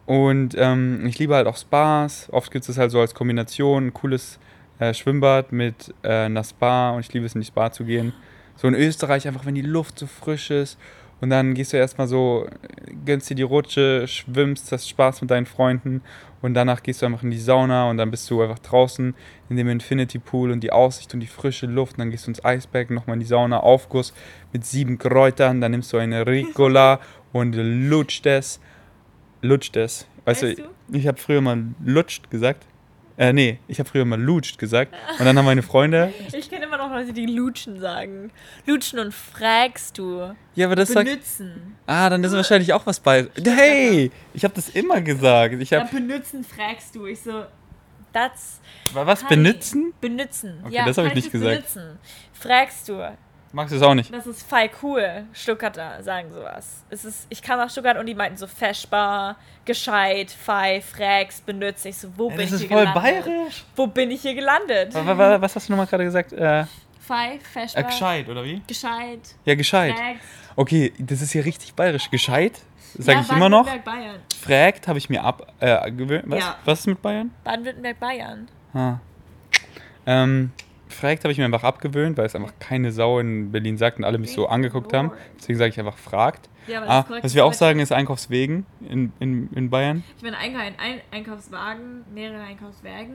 Und ähm, ich liebe halt auch Spas. Oft gibt es halt so als Kombination, ein cooles äh, Schwimmbad mit äh, einer Spa und ich liebe es in die Spa zu gehen. So in Österreich einfach, wenn die Luft so frisch ist und dann gehst du erstmal so, äh, gönnst dir die Rutsche, schwimmst, hast Spaß mit deinen Freunden und danach gehst du einfach in die Sauna und dann bist du einfach draußen in dem Infinity Pool und die Aussicht und die frische Luft und dann gehst du ins Eisbecken, nochmal in die Sauna, Aufguss mit sieben Kräutern, dann nimmst du eine Ricola und lutscht es. Lutscht es. Weißt Weißt du, ich habe früher mal lutscht gesagt. Äh, nee, ich habe früher mal lutscht gesagt. Und dann haben meine Freunde. Ich kenne immer noch Leute, die Lutschen sagen. Lutschen und fragst du. Ja, aber das sagt. Benützen. Ah, dann ist wahrscheinlich auch was bei. Hey! Ich habe das immer gesagt. Ich Ja, habe. benützen fragst du. Ich so, that's. Was? Hi. Benutzen? Benutzen. Okay, ja, das hab ich nicht es gesagt. Benutzen. Fragst du. Magst du es auch nicht? Das ist voll cool. Stuttgarter sagen sowas. Es ist, ich kam nach Stuttgart und die meinten so feschbar, gescheit, fei, frags, benutzt. Ich so, wo bin ich hier gelandet? Wo bin ich hier gelandet? Wa- wa- wa- Was hast du nochmal gerade gesagt? Äh, Fei, feschbar, äh, gescheit, oder wie? gescheit, Ja, gescheit. frags. Okay, das ist hier richtig bayerisch. Gescheit? Sag ich immer noch. Baden-Württemberg, Bayern. Fragt habe ich mir abgewöhnt. Was? Ja. Was ist mit Bayern? Baden-Württemberg, Bayern. Ah. Ähm, fragt habe ich mir einfach abgewöhnt, weil es einfach keine Sau in Berlin sagt und alle mich so angeguckt haben. Deswegen sage ich einfach fragt. Ja, aber das Ah, korrekt. was wir auch sagen, ist Einkaufswegen in, in, in Bayern. Ich meine, ein, ein Einkaufswagen, mehrere Einkaufswagen.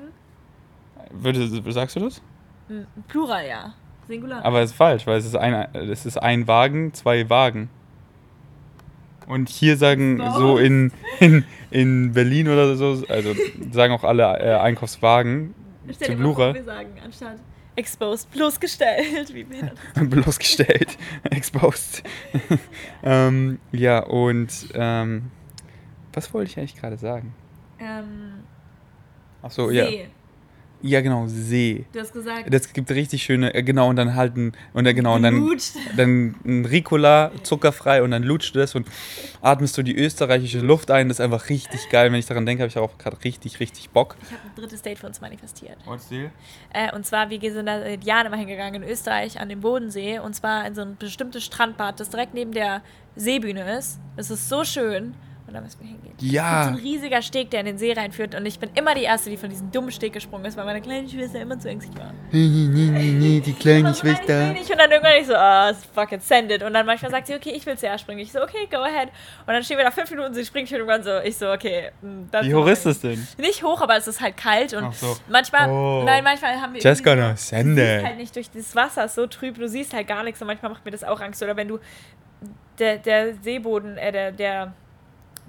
Würde, sagst du das? Hm, Plural, ja. Singular. Aber es ist falsch, weil es ist ein, es ist ein Wagen, zwei Wagen. Und hier sagen Was? so in, in, in Berlin oder so, also sagen auch alle äh, Einkaufswagen Stell dir mal vor, wir sagen anstatt exposed bloßgestellt. Wie bloßgestellt, exposed. ähm, ja, und ähm, was wollte ich eigentlich gerade sagen? Ähm, Ach so. See. Ja, genau, See. Du hast gesagt, Das gibt richtig schöne, äh, genau, und dann halt ein, und dann, genau, und dann, Lutscht. dann ein Ricola, zuckerfrei, und dann lutscht du das und atmest du die österreichische Luft ein. Das ist einfach richtig geil. Wenn ich daran denke, habe ich auch gerade richtig, richtig Bock. ich habe ein drittes Date für uns manifestiert. What's deal? Äh, und zwar, wir sind da seit Jahren immer hingegangen in Österreich an den Bodensee. Und zwar in so ein bestimmtes Strandbad, das direkt neben der Seebühne ist. Es ist so schön. Und da müssen wir hingehen. Ja. Das ist so ein riesiger Steg, der in den See reinführt. Und ich bin immer die Erste, die von diesem dummen Steg gesprungen ist, weil meine kleine Schwester immer zu ängstlich war. Nee, nee, nee, nee, die kleine Und ich nicht. Und dann irgendwann ich so, ah, fuck it, send it. Und dann manchmal sagt sie, okay, ich will zuerst springen. Ich so, okay, go ahead. Und dann stehen wir da fünf Minuten, sie springt schon irgendwann so. Ich so, okay. mm, Wie hoch ist das denn? Nicht hoch, aber es ist halt kalt. Und Ach so. manchmal, Oh. nein, manchmal haben wir. Just gonna send it. halt nicht durch das Wasser, ist so trüb, du siehst halt gar nichts. Und manchmal macht mir das auch Angst. Oder wenn du, der, der Seeboden, äh, der, der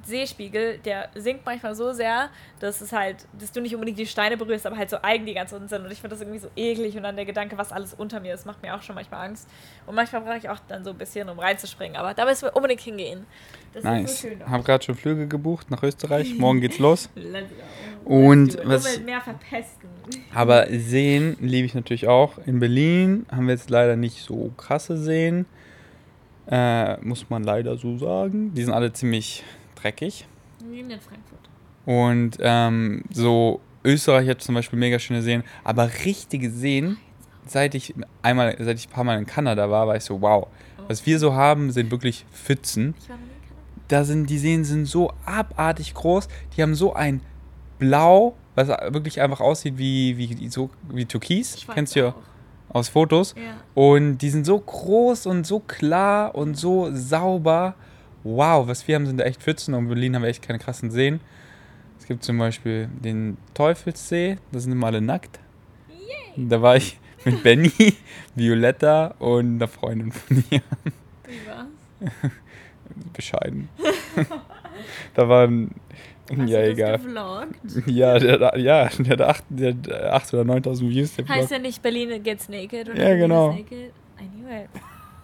Seespiegel, der sinkt manchmal so sehr, dass es halt, dass du nicht unbedingt die Steine berührst, aber halt so Algen, die ganz unten sind. Und ich finde das irgendwie so eklig. Und dann der Gedanke, was alles unter mir ist, macht mir auch schon manchmal Angst. Und manchmal brauche ich auch dann so ein bisschen, um reinzuspringen. Aber da müssen wir unbedingt hingehen. Das Nice. ist so schön. Hab gerade schon Flüge gebucht nach Österreich. Morgen geht's los. Und it. was- mehr verpesten. Aber Seen liebe ich natürlich auch. In Berlin haben wir jetzt leider nicht so krasse Seen. Äh, muss man leider so sagen. Die sind alle ziemlich dreckig. Wie in Frankfurt. Und ähm, so Österreich hat zum Beispiel mega schöne Seen, aber richtige Seen, seit ich einmal, seit ich ein paar Mal in Kanada war, war ich so, wow, was wir so haben, sind wirklich Pfützen. Ich war in Kanada. Da sind die Seen sind so abartig groß, die haben so ein Blau, was wirklich einfach aussieht wie, wie, so, wie Türkis. Kennst du ja aus Fotos. Ja. Und die sind so groß und so klar und so sauber. Wow, was wir haben, sind da echt Pfützen. Und in Berlin haben wir echt keine krassen Seen. Es gibt zum Beispiel den Teufelssee, da sind immer alle nackt. Da war ich mit Benny, Violetta und einer Freundin von mir. Wie war's? Bescheiden. da waren. Hast ja, egal. Ja, der, hat- ja, der hat 8, der hat 8 oder 9000 Views. Der Heißt Vlog. ja nicht Berlin gets naked oder Ja, genau. is Naked? I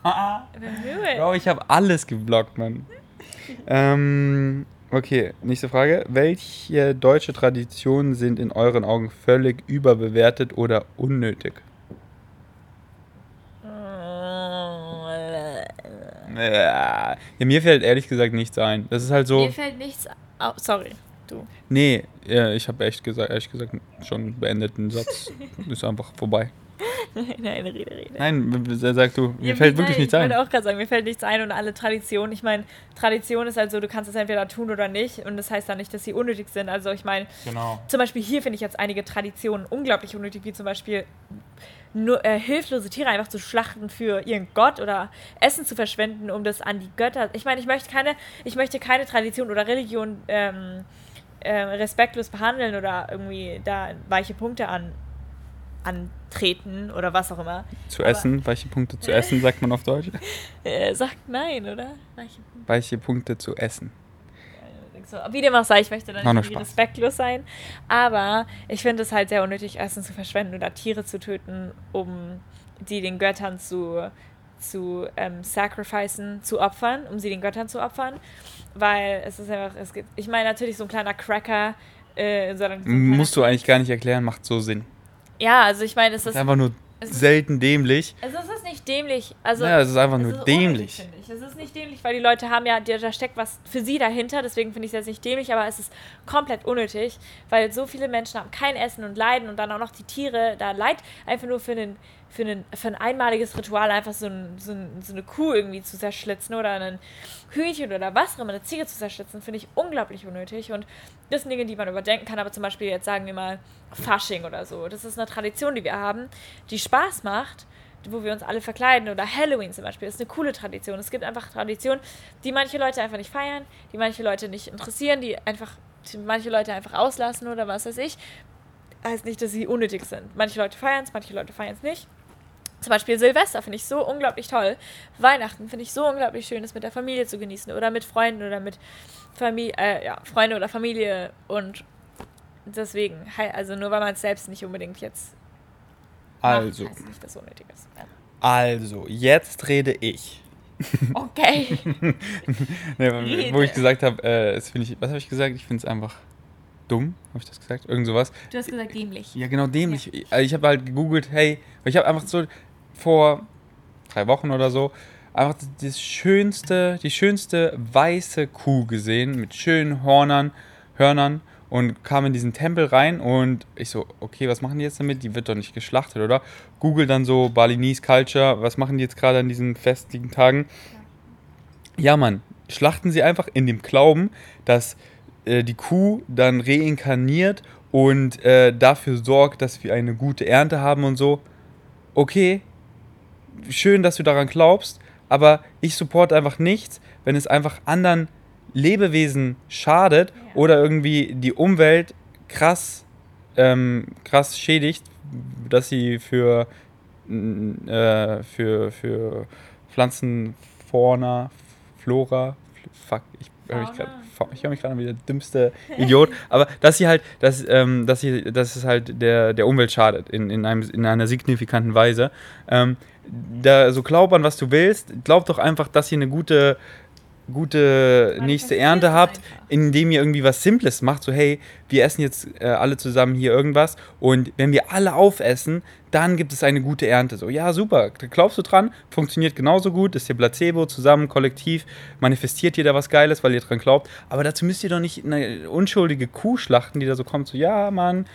knew it. Bro, ich habe alles geblockt, Mann. ähm, okay, nächste Frage. Welche deutsche Traditionen sind in euren Augen völlig überbewertet oder unnötig? Ja, mir fällt ehrlich gesagt nichts ein. Das ist halt so. Mir fällt nichts au- Sorry, du. Nee, ich habe echt gesagt, ehrlich gesagt schon beendet den Satz. ist einfach vorbei. Nein, rede, rede. Nein, sag du, mir Ja, fällt wirklich nein, nichts ein. Ich wollte auch gerade sagen, mir fällt nichts ein und alle Traditionen. Ich meine, Tradition ist halt so, du kannst es entweder tun oder nicht. Und das heißt dann nicht, dass sie unnötig sind. Also ich meine, Genau. zum Beispiel hier finde ich jetzt einige Traditionen unglaublich unnötig, wie zum Beispiel nur, äh, hilflose Tiere einfach zu schlachten für ihren Gott oder Essen zu verschwenden, um das an die Götter. Ich meine, ich möchte keine, ich möchte keine Tradition oder Religion ähm, äh, respektlos behandeln oder irgendwie da weiche Punkte an, antreten oder was auch immer. Zu Aber- essen, weiche Punkte zu essen, sagt man auf Deutsch. Äh, sagt nein, oder? Weiche Punkte. Weiche Punkte zu essen. So, wie dem auch sei, ich möchte da nicht respektlos sein. Aber ich finde es halt sehr unnötig, Essen zu verschwenden oder Tiere zu töten, um die den Göttern zu, zu ähm, sacrificen, zu opfern, um sie den Göttern zu opfern. Weil es ist einfach, es gibt, ich meine natürlich so ein kleiner Cracker, äh, so Musst du eigentlich gar nicht erklären, macht so Sinn. Ja, also ich meine, es ist, ist einfach nur es ist selten dämlich. also es ist nicht dämlich. Also Ja, es ist einfach es nur ist dämlich. ich. Es ist nicht dämlich, weil die Leute haben ja, da da steckt was für sie dahinter, deswegen finde ich es jetzt nicht dämlich, aber es ist komplett unnötig, weil so viele Menschen haben kein Essen und leiden und dann auch noch die Tiere, da leid einfach nur für einen für, einen, für ein einmaliges Ritual einfach so, ein, so, ein, so eine Kuh irgendwie zu zerschlitzen oder ein Hühnchen oder was auch immer, eine Ziege zu zerschlitzen, finde ich unglaublich unnötig. Und das sind Dinge, die man überdenken kann, aber zum Beispiel jetzt sagen wir mal Fasching oder so. Das ist eine Tradition, die wir haben, die Spaß macht, wo wir uns alle verkleiden oder Halloween zum Beispiel, ist eine coole Tradition. Es gibt einfach Traditionen, die manche Leute einfach nicht feiern, die manche Leute nicht interessieren, die einfach die manche Leute einfach auslassen oder was weiß ich. Heißt nicht, dass sie unnötig sind. Manche Leute feiern es, manche Leute feiern es nicht. Zum Beispiel Silvester finde ich so unglaublich toll. Weihnachten finde ich so unglaublich schön, das mit der Familie zu genießen oder mit Freunden oder mit Familie, äh, ja, Freunde oder Familie und deswegen, also nur weil man es selbst nicht unbedingt jetzt Also, macht, nicht, dass unnötig ist. Ja. also, jetzt rede ich. Okay. Nee, wo ich gesagt habe, äh, finde ich, was habe ich gesagt? Ich finde es einfach dumm, habe ich das gesagt? Irgend sowas. Du hast gesagt dämlich. Ja, genau, dämlich. Ich, also ich habe halt gegoogelt, hey, ich habe einfach so vor drei Wochen oder so einfach das schönste, die schönste weiße Kuh gesehen mit schönen Hörnern, Hörnern und kam in diesen Tempel rein und ich so, okay, was machen die jetzt damit? Die wird doch nicht geschlachtet, oder? Google dann so Balinese Culture, was machen die jetzt gerade an diesen festlichen Tagen? Ja, Mann, schlachten sie einfach in dem Glauben, dass äh, die Kuh dann reinkarniert und äh, dafür sorgt, dass wir eine gute Ernte haben und so. Okay, schön, dass du daran glaubst, aber ich supporte einfach nichts, wenn es einfach anderen Lebewesen schadet ja. oder irgendwie die Umwelt krass, ähm, krass schädigt, dass sie für, äh, für, für Pflanzen, Fauna, Flora, fuck, ich höre mich gerade ich höre mich gerade wie der dümmste Idiot, aber dass sie halt, dass, ähm, dass, sie, dass es halt der, der Umwelt schadet in, in, einem, in einer signifikanten Weise. Ähm, da so glaub an, was du willst, glaub doch einfach, dass ihr eine gute gute nächste Ernte habt, indem ihr irgendwie was Simples macht. So, hey, wir essen jetzt äh, alle zusammen hier irgendwas und wenn wir alle aufessen, dann gibt es eine gute Ernte. So, ja, super, da glaubst du dran, funktioniert genauso gut, ist ihr Placebo, zusammen, kollektiv, manifestiert ihr da was Geiles, weil ihr dran glaubt. Aber dazu müsst ihr doch nicht eine unschuldige Kuh schlachten, die da so kommt, so, ja, Mann,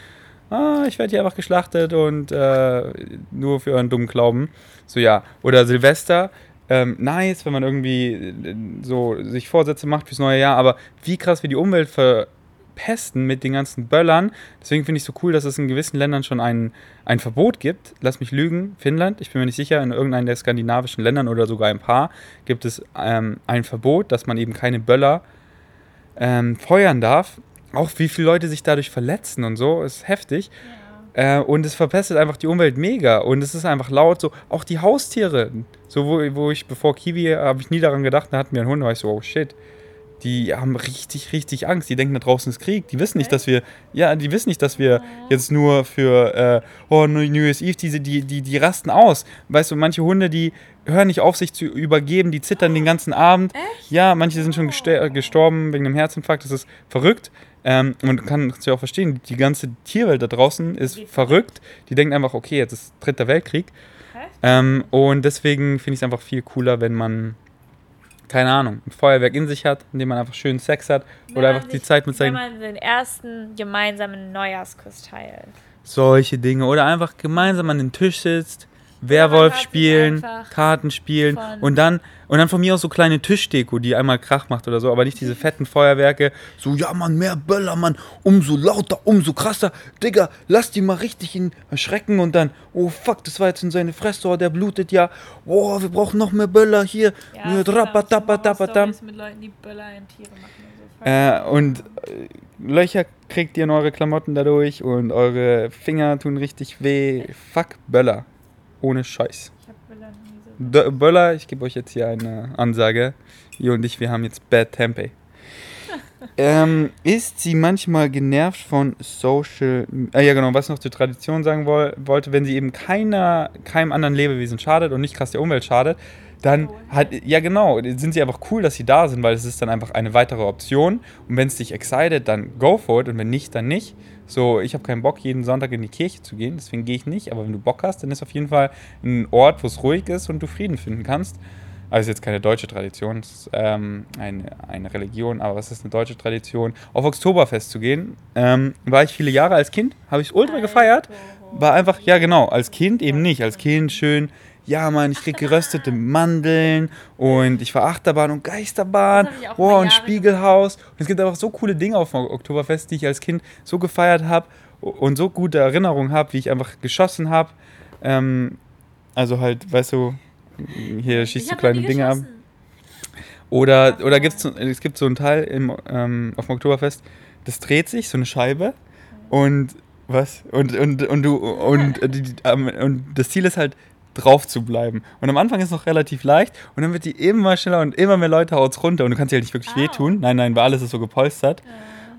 ah, ich werde hier einfach geschlachtet und äh, nur für euren dummen Glauben. So ja. Oder Silvester, ähm, nice, wenn man irgendwie äh, so sich Vorsätze macht fürs neue Jahr, aber wie krass wir die Umwelt verpesten mit den ganzen Böllern. Deswegen finde ich so cool, dass es in gewissen Ländern schon ein, ein Verbot gibt. Lass mich lügen, Finnland, ich bin mir nicht sicher, in irgendeinem der skandinavischen Ländern oder sogar ein paar gibt es ähm, ein Verbot, dass man eben keine Böller ähm, feuern darf auch wie viele Leute sich dadurch verletzen und so, ist heftig. Ja. Äh, und es verpestet einfach die Umwelt mega. Und es ist einfach laut, so auch die Haustiere. So, wo, wo ich bevor Kiwi, habe ich nie daran gedacht, da hatten wir einen Hund, da war ich so, oh shit. Die haben richtig, richtig Angst. Die denken, da draußen ist Krieg. Die wissen nicht, dass wir, ja, die wissen nicht, dass wir jetzt nur für, äh, oh, New Year's Eve, diese, die, die, die rasten aus. Weißt du, manche Hunde, die hören nicht auf, sich zu übergeben, die zittern den ganzen Abend. Echt? Ja, manche sind schon gestorben wegen einem Herzinfarkt. Das ist verrückt. Ähm, und kann es ja auch verstehen, die ganze Tierwelt da draußen ist Wie verrückt. Die denken einfach, okay, jetzt ist dritter Weltkrieg. Ähm, und deswegen finde ich es einfach viel cooler, wenn man, keine Ahnung, ein Feuerwerk in sich hat, in dem man einfach schön Sex hat wenn oder einfach sich, die Zeit mit seinen. Wenn man den ersten gemeinsamen Neujahrskuss teilt. Solche Dinge. Oder einfach gemeinsam an den Tisch sitzt Werwolf spielen, Karten spielen und dann und dann von mir aus so kleine Tischdeko, die einmal Krach macht oder so, aber nicht diese fetten Feuerwerke. So, ja, Mann, mehr Böller, Mann, umso lauter, umso krasser. Digga, lass die mal richtig in erschrecken und dann, oh fuck, das war jetzt in seine Fresse, oh, der blutet ja. Oh, wir brauchen noch mehr Böller hier. Ja, mit Leuten, die Böller in Tiere machen. Äh, und äh, Löcher kriegt ihr in eure Klamotten dadurch und eure Finger tun richtig weh. Fuck Böller. Ohne Scheiß. Ich hab Böller nie so. Böller, ich gebe euch jetzt hier eine Ansage. Ihr und ich, wir haben jetzt Bad Tempeh. ähm, ist sie manchmal genervt von Social. Äh, ja, genau, was ich noch zur Tradition sagen woll, wollte, wenn sie eben keiner, keinem anderen Lebewesen schadet und nicht krass der Umwelt schadet, dann hat, ja genau, sind sie einfach cool, dass sie da sind, weil es ist dann einfach eine weitere Option. Und wenn es dich excited, dann go for it und wenn nicht, dann nicht. So, ich habe keinen Bock, jeden Sonntag in die Kirche zu gehen, deswegen gehe ich nicht. Aber wenn du Bock hast, dann ist auf jeden Fall ein Ort, wo es ruhig ist und du Frieden finden kannst. Also ist jetzt keine deutsche Tradition, es ist ähm, eine, eine Religion, aber es ist eine deutsche Tradition, auf Oktoberfest zu gehen. Ähm, war ich viele Jahre als Kind, habe ich es ultra gefeiert. War einfach, ja genau, als Kind eben nicht. Als Kind schön ja, Mann, ich krieg geröstete Mandeln und ich war Achterbahn und Geisterbahn, oh, und Spiegelhaus. Und es gibt einfach so coole Dinge auf dem Oktoberfest, die ich als Kind so gefeiert habe und so gute Erinnerungen habe, wie ich einfach geschossen habe. Ähm, also halt, weißt du, hier schießt du kleine Dinge ab. Oder, oder gibt's, es gibt so einen Teil im, ähm, auf dem Oktoberfest, das dreht sich, so eine Scheibe. Und was? Und, und, und du, und, und, und das Ziel ist halt, drauf zu bleiben. Und am Anfang ist es noch relativ leicht und dann wird die immer schneller und immer mehr Leute haut's runter und du kannst dir halt nicht wirklich oh. wehtun. Nein, nein, weil alles ist so gepolstert. Ja.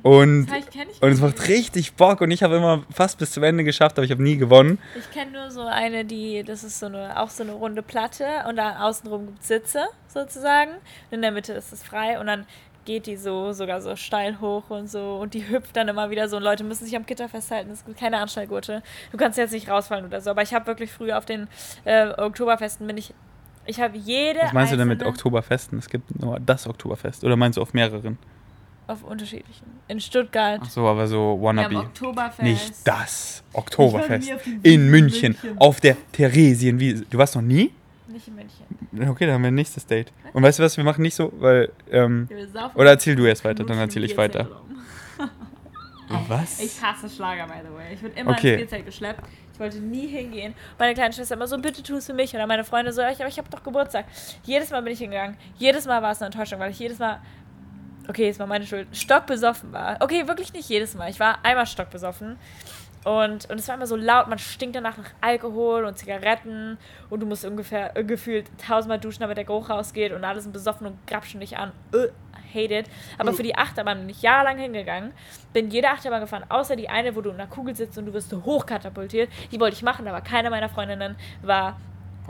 Und, und es macht richtig Bock und ich habe immer fast bis zum Ende geschafft, aber ich habe nie gewonnen. Ich kenne nur so eine, die, das ist so eine, auch so eine runde Platte und da außenrum gibt es Sitze sozusagen. Und in der Mitte ist es frei und dann geht die so sogar so steil hoch und so und die hüpft dann immer wieder so und Leute müssen sich am Gitter festhalten. Es gibt keine Anschnallgurte. Du kannst jetzt nicht rausfallen oder so. Aber ich habe wirklich früher auf den äh, Oktoberfesten bin ich. Ich habe jede. Was meinst du denn mit Oktoberfesten? Es gibt nur das Oktoberfest. Oder meinst du auf mehreren? Auf unterschiedlichen. In Stuttgart. Ach so, aber so Wir haben wannabe. Oktoberfest. Nicht das Oktoberfest. In München, München. auf der Theresienwiese. Du warst noch nie? Nicht in München. Okay, dann haben wir ein nächstes Date. Und weißt du was, wir machen nicht so, weil, ähm, oder erzähl du erst weiter, dann erzähl ich weiter. Was? Ich hasse Schlager, by the way. Ich wurde immer Okay. ins Bierzelt geschleppt. Ich wollte nie hingehen. Meine kleine Schwester immer so, bitte tu es für mich. Oder meine Freunde so, ich, aber ich habe doch Geburtstag. Jedes Mal bin ich hingegangen. Jedes Mal war es eine Enttäuschung, weil ich jedes Mal, okay, es war meine Schuld, stockbesoffen war. Okay, wirklich nicht jedes Mal. Ich war einmal stockbesoffen. Und, und es war immer so laut, man stinkt danach nach Alkohol und Zigaretten und du musst ungefähr äh, gefühlt tausendmal duschen, damit der Geruch rausgeht und alle sind besoffen und grapschen dich an. Äh, hate it. Aber für die Achterbahn bin ich jahrelang hingegangen, bin jede Achterbahn gefahren, außer die eine, wo du in einer Kugel sitzt und du wirst hochkatapultiert. Die wollte ich machen, aber keine meiner Freundinnen war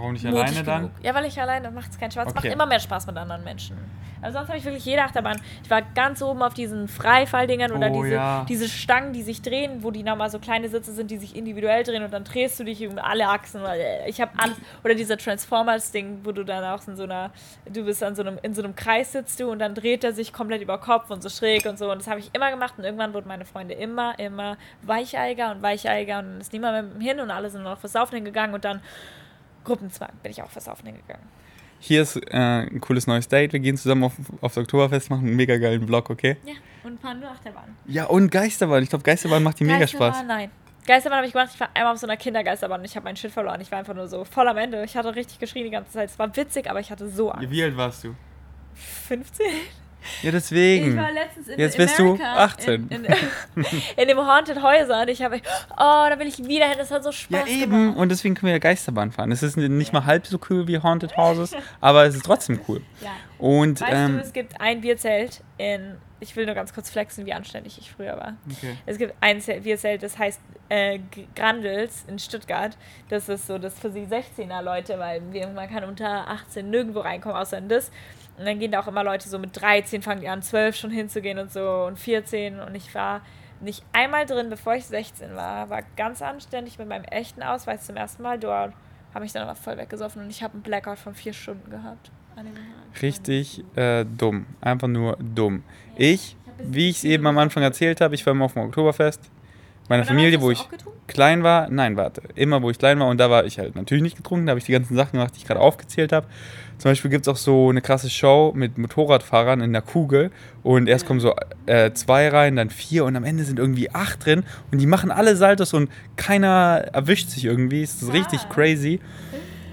Warum nicht mutig alleine dann? genug. Ja, weil ich alleine macht es keinen Spaß. Es macht Okay. immer mehr Spaß mit anderen Menschen. Also sonst habe ich wirklich jede Achterbahn. Ich war ganz oben auf diesen Freifalldingern oder Oh, diese, ja. diese Stangen, die sich drehen, wo die nochmal so kleine Sitze sind, die sich individuell drehen und dann drehst du dich um alle Achsen. Ich habe alles. Oder dieser Transformers-Ding, wo du dann auch in so einer, du bist an so einem, in so einem Kreis sitzt du und dann dreht er sich komplett über Kopf und so schräg und so. Und das habe ich immer gemacht und irgendwann wurden meine Freunde immer, immer weicheiger und weicheiger und dann ist niemand mehr hin und alle sind noch fürs Saufen hingegangen und dann Gruppenzwang bin ich auch fürs Saufen hingegangen. Hier ist äh, ein cooles neues Date. Wir gehen zusammen auf, aufs Oktoberfest, machen einen mega geilen Vlog, okay? Ja, und fahren nur Achterbahn. Ja, und Geisterbahn. Ich glaube, Geisterbahn macht dir mega Spaß. Nein. Geisterbahn habe ich gemacht. Ich war einmal auf so einer Kindergeisterbahn und ich habe meinen Shit verloren. Ich war einfach nur so voll am Ende. Ich hatte richtig geschrien die ganze Zeit. Es war witzig, aber ich hatte so Angst. Wie alt warst du? 15? Ja, deswegen. Ich war letztens in Jetzt bist du Amerika 18. In, in, in dem Haunted Häuser und ich habe, oh, da will ich wieder hin. Das hat so Spaß Ja, eben. gemacht. Und deswegen können wir ja Geisterbahn fahren. Es ist nicht mal halb so cool wie Haunted Houses, aber es ist trotzdem cool. Ja. Und, Weißt ähm, du, es gibt ein Bierzelt in, ich will nur ganz kurz flexen, wie anständig ich früher war. okay. Es gibt ein Zelt- Bierzelt, das heißt äh, Grandels in Stuttgart. Das ist so das für die 16er Leute, weil wir- man kann unter 18 nirgendwo reinkommen, außer in das. Und dann gehen da auch immer Leute so mit 13, fangen die an, 12 schon hinzugehen und so und 14. Und ich war nicht einmal drin, bevor ich 16 war. War ganz anständig mit meinem echten Ausweis zum ersten Mal dort. Habe mich dann aber voll weggesoffen und ich habe einen Blackout von vier Stunden gehabt. Richtig äh, dumm. Einfach nur dumm. Ich, wie ich es eben am Anfang erzählt habe, ich war immer auf dem Oktoberfest. Meine Und dann Familie, wo ich klein war, nein, warte, immer wo ich klein war und da war ich halt natürlich nicht getrunken, da habe ich die ganzen Sachen gemacht, die ich gerade aufgezählt habe. Zum Beispiel gibt es auch so eine krasse Show mit Motorradfahrern in der Kugel und erst kommen so äh, zwei rein, dann vier und am Ende sind irgendwie acht drin und die machen alle Saltos und keiner erwischt sich irgendwie. Es ist richtig Ah. crazy.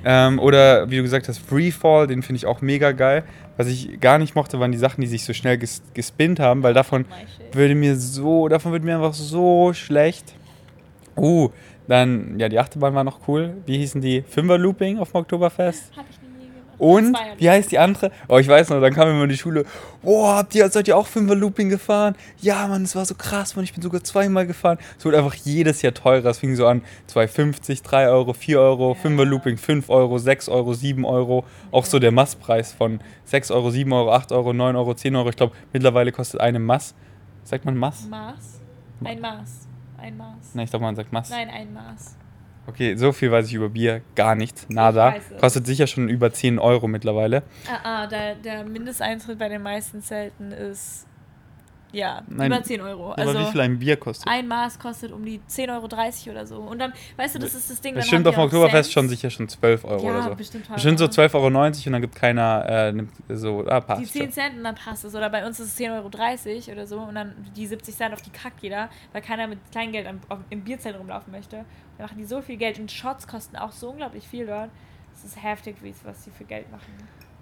Ähm, oder wie du gesagt hast, Freefall, den finde ich auch mega geil. Was ich gar nicht mochte, waren die Sachen, die sich so schnell ges gespinnt haben, weil davon würde mir so, davon wird mir einfach so schlecht. Uh, dann, ja, die Achterbahn war noch cool. Wie hießen die? Fünfer Looping auf dem Oktoberfest. Hab ich nie gemacht. Und, wie heißt die andere? Oh, ich weiß noch, dann kam immer in die Schule. Oh, habt ihr, seid ihr auch Fünfer Looping gefahren? Ja, Mann, es war so krass, Mann, ich bin sogar zweimal gefahren. Es wurde einfach jedes Jahr teurer. Es fing so an, 2,50, 3 Euro, 4 Euro, Ja. Fünfer Looping 5 Euro, 6 Euro, 7 Euro. Auch so der Masspreis von 6 Euro, 7 Euro, 8 Euro, 9 Euro, 10 Euro. Ich glaube, mittlerweile kostet eine Mass. Sagt man Mass? Maß? Ein Maß. Ein Maß. Nein, ich glaube, man sagt Mass. Nein, ein Maß. Okay, so viel weiß ich über Bier. Gar nichts. Nada. Kostet sicher schon über 10 Euro mittlerweile. Ah, ah der, der Mindesteintritt bei den meisten Zelten ist ja Nein. über 10 Euro. Aber wie Also viel ein Bier kostet? ein Maß kostet um die 10,30 Euro oder so. Und dann, weißt du, das ist das Ding. Das dann stimmt haben auf dem Oktoberfest schon sicher schon 12 Euro ja, oder so. bestimmt. Bestimmt so 12,90 Euro und dann gibt keiner äh, nimmt so, ah, passt. Die 10 Cent und dann passt es. Oder bei uns ist es 10,30 Euro oder so. Und dann die 70 Cent auf die kackt jeder, weil keiner mit Kleingeld am, auf, im Bierzelt rumlaufen möchte. Da machen die so viel Geld. Und Shots kosten auch so unglaublich viel dort. Es ist heftig, wie was sie für Geld machen.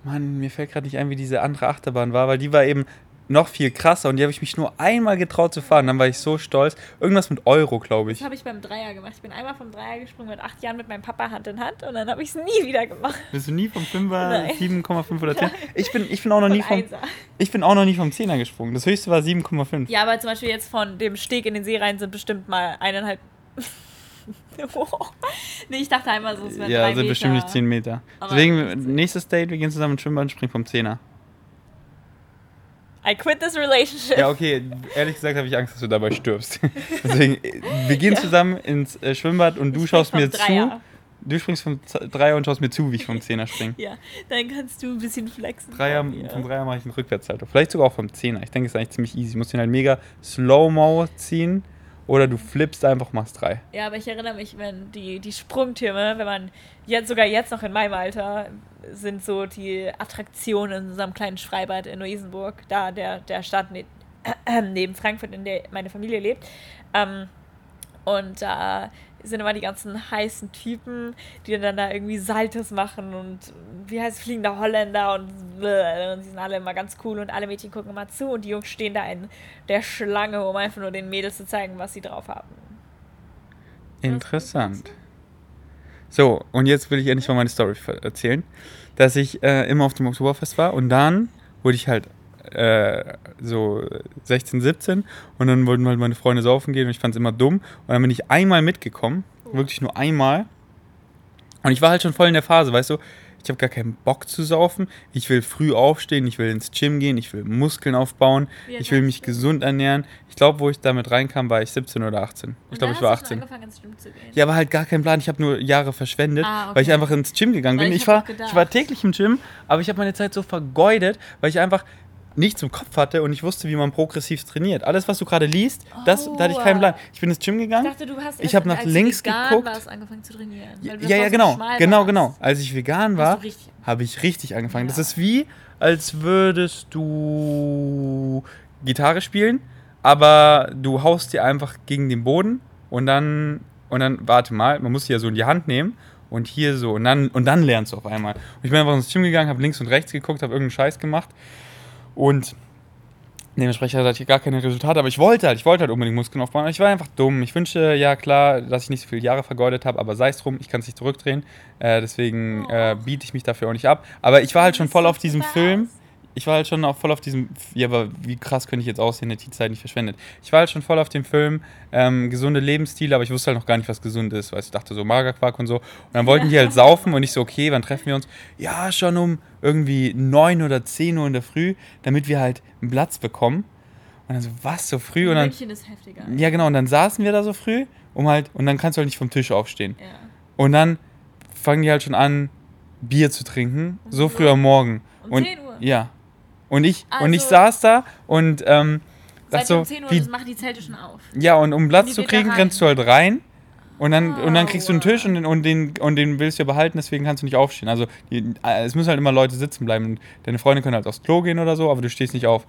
Mann, mir fällt gerade nicht ein, wie diese andere Achterbahn war, weil die war eben noch viel krasser und die habe ich mich nur einmal getraut zu fahren. Dann war ich so stolz. Irgendwas mit Euro, glaube Das ich. habe ich beim Dreier gemacht. Ich bin einmal vom Dreier gesprungen mit acht Jahren mit meinem Papa Hand in Hand und dann habe ich es nie wieder gemacht. Bist du nie vom 5er, Nein. 7,5 oder 10? Ich bin, ich bin auch noch nie vom, Einser. ich bin auch noch nie vom 10er gesprungen. Das höchste war 7,5. Ja, aber zum Beispiel jetzt von dem Steg in den See rein sind bestimmt mal eineinhalb. nee, ich dachte einmal so, es wäre Ja, drei sind Meter. bestimmt nicht 10 Meter. Aber Deswegen, nächstes Date, wir gehen zusammen ins Schwimmbad und springen vom 10er. I quit this relationship. Ja, okay, ehrlich gesagt habe ich Angst, dass du dabei stirbst. Deswegen, wir gehen Ja. zusammen ins äh, Schwimmbad und du Ich schaust mir zu. Du springst vom Dreier und schaust mir zu, wie ich vom Zehner springe. Ja, dann kannst du ein bisschen flexen. Dreier, vom Dreier mache ich einen Rückwärtssalto. Vielleicht sogar auch vom Zehner. Ich denke, es ist eigentlich ziemlich easy. Du musst den halt mega slow-mo ziehen oder du flippst einfach, machst drei. Ja, aber ich erinnere mich, wenn die, die Sprungtürme, wenn man jetzt sogar jetzt noch in meinem Alter, sind so die Attraktionen in unserem kleinen Freibad in Luisenburg, da der, der Stadt ne neben Frankfurt, in der meine Familie lebt. Ähm, und da sind immer die ganzen heißen Typen, die dann da irgendwie Saltos machen und wie heißt fliegender Holländer und, und die sind alle immer ganz cool und alle Mädchen gucken immer zu und die Jungs stehen da in der Schlange, um einfach nur den Mädels zu zeigen, was sie drauf haben. Interessant. So, und jetzt will ich endlich mal meine Story erzählen. Dass ich äh, immer auf dem Oktoberfest war und dann wurde ich halt äh, so 16, 17 und dann wollten halt meine Freunde saufen gehen und ich fand es immer dumm. Und dann bin ich einmal mitgekommen, wirklich nur einmal. Und ich war halt schon voll in der Phase, weißt du, ich habe gar keinen Bock zu saufen. Ich will früh aufstehen, ich will ins Gym gehen, ich will Muskeln aufbauen, alt ich will mich du? gesund ernähren. Ich glaube, wo ich damit reinkam, war ich 17 oder 18. Ich glaube, ich war hast du schon 18. angefangen, ins Gym zu gehen. Ja, aber halt gar keinen Plan. Ich habe nur Jahre verschwendet, Ah, weil ich okay. einfach ins Gym gegangen Weil bin. ich Ich, war, ich war täglich im Gym, aber ich habe meine Zeit so vergeudet, weil ich einfach nichts im Kopf hatte und ich wusste, wie man progressiv trainiert. Alles, was du gerade liest, das, da hatte ich keinen Oh. Plan. Ich bin ins Gym Ich gegangen. dachte, du hast Ich erst, hab nach links geguckt. warst, angefangen zu trainieren. Ja, ja, ja so genau. schmal Genau, warst. genau. Als ich vegan war, habe ich richtig angefangen. Das Ja. ist wie, als würdest du Gitarre spielen, aber du haust dir einfach gegen den Boden und dann, und dann, warte mal, man muss die ja so in die Hand nehmen und hier so und dann, und dann lernst du auf einmal. Und ich bin einfach ins Gym gegangen, habe links und rechts geguckt, habe irgendeinen Scheiß gemacht und dementsprechend hatte ich gar keine Resultate, aber ich wollte halt, ich wollte halt unbedingt Muskeln aufbauen. Ich war einfach dumm. Ich wünschte, ja klar, dass ich nicht so viele Jahre vergeudet habe, aber sei es drum, ich kann es nicht zurückdrehen. Äh, deswegen äh, biete ich mich dafür auch nicht ab. Aber ich war halt schon voll auf diesem Film. Ich war halt schon auch voll auf diesem, ja, aber wie krass könnte ich jetzt aussehen, hätte die Zeit nicht verschwendet. Ich war halt schon voll auf dem Film, ähm, gesunde Lebensstile, aber ich wusste halt noch gar nicht, was gesund ist, weil ich dachte so Magerquark und so. Und dann wollten die halt saufen und ich so, okay, wann treffen wir uns? Ja, schon um irgendwie 9 oder 10 Uhr in der Früh, damit wir halt einen Platz bekommen. Und dann so, was, so früh? Und dann, München ist heftiger. ja genau, und dann saßen wir da so früh, um halt, und dann kannst du halt nicht vom Tisch aufstehen. Ja. Und dann fangen die halt schon an, Bier zu trinken, Um so wie früh am Morgen. Um und, 10 Uhr? Ja. Und ich, und ich Also- saß da und ähm, Seit dachte so, um 10 Uhr wie, machen die Zelte schon auf. ja, und um Platz zu kriegen, rennst du halt rein. Und dann, und dann kriegst du einen. Tisch und, den- und, den, und den willst du ja behalten, deswegen kannst du nicht aufstehen. Also die, äh, es müssen halt immer Leute sitzen bleiben. Deine Freunde können halt aufs Klo gehen oder so, aber du stehst nicht auf.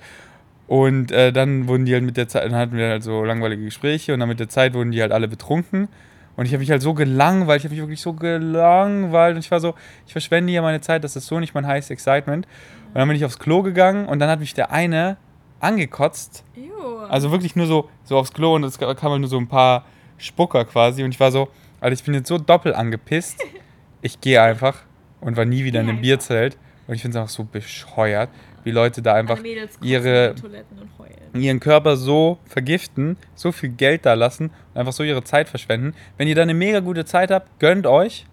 Und äh, dann wurden die halt mit der Zeit, dann hatten wir halt so langweilige Gespräche und dann mit der Zeit wurden die halt alle betrunken. Und ich habe mich halt so gelangweilt, ich habe mich wirklich so gelangweilt und ich war so, ich verschwende hier meine Zeit, das ist so nicht mein heißes Excitement. Und dann bin ich aufs Klo gegangen und dann hat mich der eine angekotzt Ew. also wirklich nur so, so aufs Klo und es kam halt nur so ein paar Spucker quasi. Und ich war so, Alter, ich bin jetzt so doppelt angepisst. Ich gehe einfach und war nie wieder in einem. Bierzelt. Und ich finde es einfach so bescheuert, wie Leute da einfach ihre- ihren Körper so vergiften, so viel Geld da lassen und einfach so ihre Zeit verschwenden. Wenn ihr da eine mega gute Zeit habt, gönnt euch.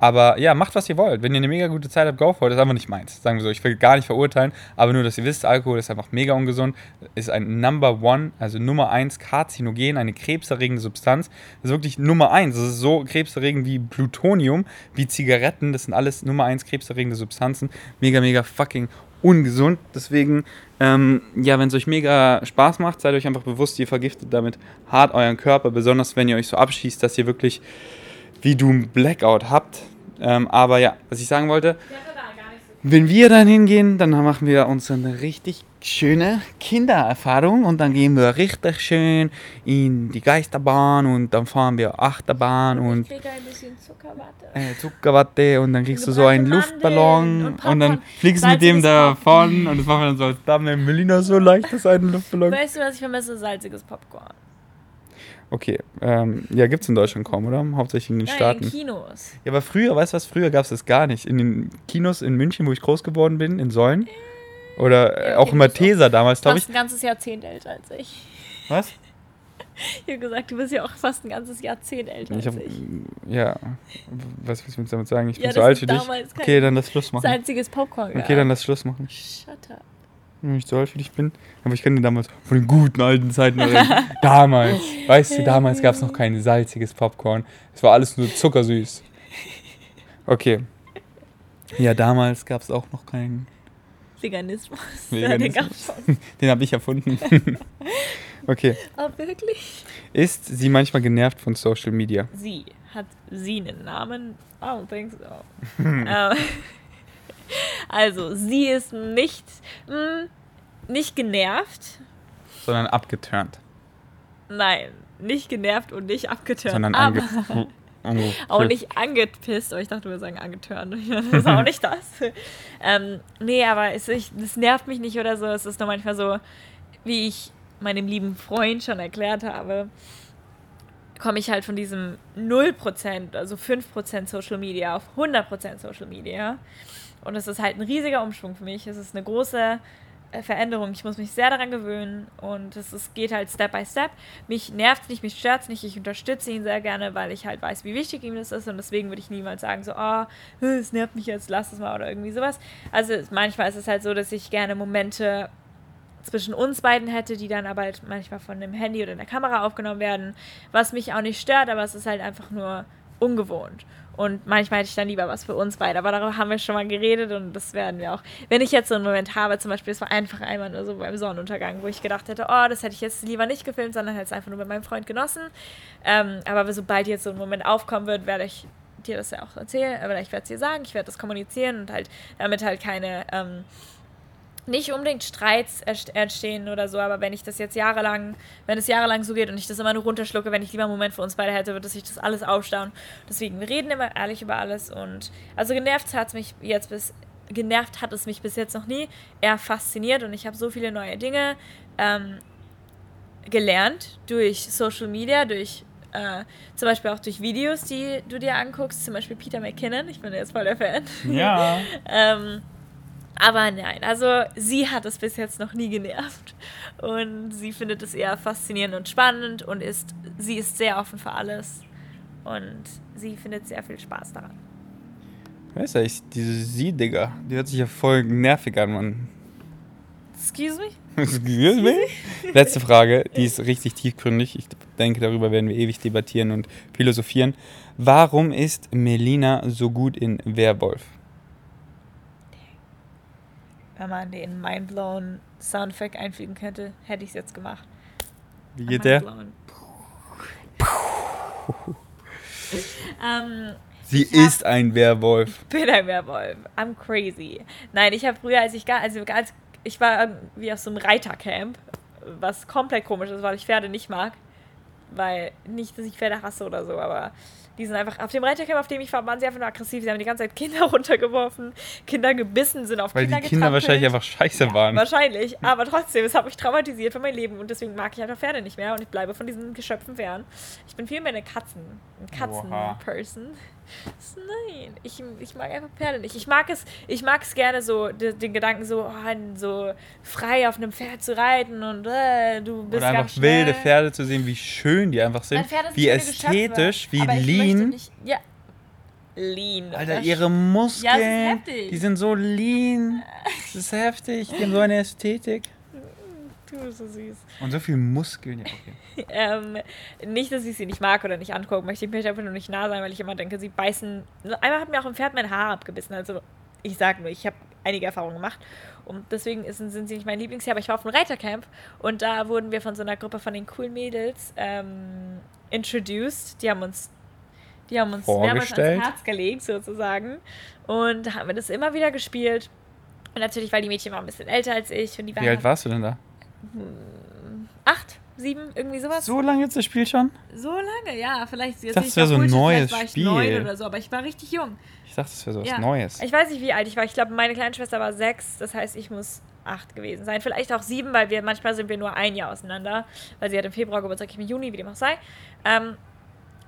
Aber ja, macht was ihr wollt. Wenn ihr eine mega gute Zeit habt, go for it. Das ist einfach nicht meins. Sagen wir so. Ich will gar nicht verurteilen, aber nur, dass ihr wisst, Alkohol ist einfach mega ungesund. Ist ein Number One, also Nummer eins Karzinogen, eine krebserregende Substanz. Das ist wirklich Nummer eins. Das ist so krebserregend wie Plutonium, wie Zigaretten. Das sind alles Nummer eins krebserregende Substanzen. Mega, mega fucking ungesund. Deswegen, ähm, ja, wenn es euch mega Spaß macht, seid euch einfach bewusst, ihr vergiftet damit hart euren Körper, besonders wenn ihr euch so abschießt, dass ihr wirklich wie du ein Blackout habt. Ähm, aber ja, was ich sagen wollte, wenn wir dann hingehen, dann machen wir uns eine richtig schöne Kindererfahrung und dann gehen wir richtig schön in die Geisterbahn und dann fahren wir Achterbahn Ich und ein bisschen Zuckerwatte. äh, Zuckerwatte und dann kriegst du so einen Luftballon und, und dann fliegst du mit dem Salziges davon und das machen wir dann so als Dame Melina so leicht, das einen Luftballon. Weißt du, was ich vermisse? Salziges Popcorn. Okay, ähm, ja, gibt's in Deutschland kaum, oder? Hauptsächlich in den Nein, Staaten. in Kinos. Ja, aber früher, weißt du was, früher gab es das gar nicht. In den Kinos in München, wo ich groß geworden bin, in Sollen. Oder äh, Ja, auch du bist Malteser damals, glaube ich. Fast ein ganzes Jahrzehnt älter als ich. Was? Ich habe gesagt, du bist ja auch fast ein ganzes Jahrzehnt älter Ich als hab, ich. ja, was willst du damit sagen? Ich Ja, bin so das alt wie dich. Okay, dann lass Schluss machen. Salziges Popcorn. Okay, dann lass Schluss machen. Shut up. Wenn ich so alt für dich bin. Aber ich dir damals von den guten alten Zeiten damals, weißt du, damals gab es noch kein salziges Popcorn. Es war alles nur zuckersüß. Okay. Ja, damals gab es auch noch keinen Veganismus. Veganismus. Den, gab's den habe ich erfunden. okay. Oh, wirklich? Ist sie manchmal genervt von Social Media? Sie. Hat sie einen Namen? I don't think so. ähm, also, sie ist nicht, mh, hm, nicht genervt. Sondern abgeturnt. Nein, nicht genervt und nicht abgeturnt. Sondern ange auch nicht angepisst, aber ich dachte, wir sagen angeturnt. Das ist auch nicht das. ähm, nee, aber es, ich, das nervt mich nicht oder so. Es ist nur manchmal so, wie ich meinem lieben Freund schon erklärt habe, komme ich halt von diesem 0%, also 5% Social Media auf 100% Social Media. Und es ist halt ein riesiger Umschwung für mich. Es ist eine große äh, Veränderung. Ich muss mich sehr daran gewöhnen und es ist, geht halt Step by Step. Mich nervt nicht, mich stört nicht. Ich unterstütze ihn sehr gerne, weil ich halt weiß, wie wichtig ihm das ist und deswegen würde ich niemals sagen, so, oh, es nervt mich jetzt, lass es mal oder irgendwie sowas. Also manchmal ist es halt so, dass ich gerne Momente zwischen uns beiden hätte, die dann aber halt manchmal von dem Handy oder der Kamera aufgenommen werden, was mich auch nicht stört, aber es ist halt einfach nur ungewohnt. Und manchmal hätte ich dann lieber was für uns beide. Aber darüber haben wir schon mal geredet und das werden wir auch. Wenn ich jetzt so einen Moment habe, zum Beispiel, es war einfach einmal nur so beim Sonnenuntergang, wo ich gedacht hätte, oh, das hätte ich jetzt lieber nicht gefilmt, sondern hätte es einfach nur mit meinem Freund genossen. Ähm, aber sobald jetzt so ein Moment aufkommen wird, werde ich dir das ja auch erzählen, aber ich werde es dir sagen, ich werde das kommunizieren und halt damit halt keine ähm, nicht unbedingt Streits entstehen oder so, aber wenn ich das jetzt jahrelang, wenn es jahrelang so geht und ich das immer nur runterschlucke, wenn ich lieber einen Moment für uns beide hätte, würde sich das alles aufstauen. Deswegen, wir reden immer ehrlich über alles und also genervt hat es mich jetzt bis, genervt hat es mich bis jetzt noch nie, eher fasziniert und ich habe so viele neue Dinge ähm, gelernt durch Social Media, durch äh, zum Beispiel auch durch Videos, die du dir anguckst, zum Beispiel Peter McKinnon, ich bin jetzt voll der Fan. Ja. ähm, aber nein, also sie hat es bis jetzt noch nie genervt. Und sie findet es eher faszinierend und spannend und ist, sie ist sehr offen für alles. Und sie findet sehr viel Spaß daran. Weißt du, ich, diese Sie, Digga, die hört sich ja voll nervig an, Mann. Excuse me? Excuse me? Letzte Frage, die ist richtig tiefgründig. Ich denke, darüber werden wir ewig debattieren und philosophieren. Warum ist Melina so gut in Werwolf? Wenn man den Mindblown Soundeffekt einfügen könnte, hätte ich es jetzt gemacht. Wie geht der? ähm, Sie ist ein Werwolf. Bin ein Werwolf. I'm crazy. Nein, ich habe früher, als ich gar, also als ich war irgendwie auf so einem Reitercamp, was komplett komisch ist, weil ich Pferde nicht mag. Weil, nicht, dass ich Pferde hasse oder so, aber die sind einfach auf dem Reitercamp, auf dem ich war, waren sie einfach nur aggressiv. Sie haben die ganze Zeit Kinder runtergeworfen, Kinder gebissen, sind auf Weil Kinder die Kinder getrampelt. wahrscheinlich einfach scheiße ja, waren. Wahrscheinlich, aber trotzdem, es hat mich traumatisiert für mein Leben und deswegen mag ich einfach Pferde nicht mehr und ich bleibe von diesen Geschöpfen fern. Ich bin viel mehr eine Katzen, ein Katzen-Person. Nein, ich, ich mag einfach Pferde nicht. Ich mag es, ich mag es gerne so, den, den Gedanken so, oh, so frei auf einem Pferd zu reiten und äh, du bist Oder einfach wilde Pferde zu sehen, wie schön die einfach sind, sind wie ästhetisch, wie lean. Nicht, ja, lean. Alter, ihre Muskeln, ja, die sind so lean. Das ist heftig, die haben so eine Ästhetik. Du bist so süß. Und so viel Muskeln, ja, okay. ähm, nicht, dass ich sie nicht mag oder nicht angucken möchte. Ich möchte einfach nur nicht nah sein, weil ich immer denke, sie beißen. Einmal hat mir auch ein Pferd mein Haar abgebissen. Also, ich sag nur, ich habe einige Erfahrungen gemacht. Und deswegen ist, sind sie nicht mein Lieblingstier. Aber ich war auf einem Reitercamp und da wurden wir von so einer Gruppe von den coolen Mädels ähm, introduced. Die haben uns die haben uns mehrmals ans Herz gelegt, sozusagen. Und haben wir das immer wieder gespielt. Und natürlich, weil die Mädchen waren ein bisschen älter als ich. Und die waren Wie alt warst du denn da? Acht, sieben, irgendwie sowas. So lange jetzt das Spiel schon? So lange, ja. Vielleicht jetzt das wäre so ein neues war ich Spiel. neun oder so, aber ich war richtig jung. Ich dachte, das wäre so was ja. Neues. Ich weiß nicht, wie alt ich war. Ich glaube, meine kleine Schwester war sechs. Das heißt, ich muss acht gewesen sein. Vielleicht auch sieben, weil wir manchmal sind wir nur ein Jahr auseinander. Weil sie hat im Februar Geburtstag, ich im Juni, wie dem auch sei. Ähm,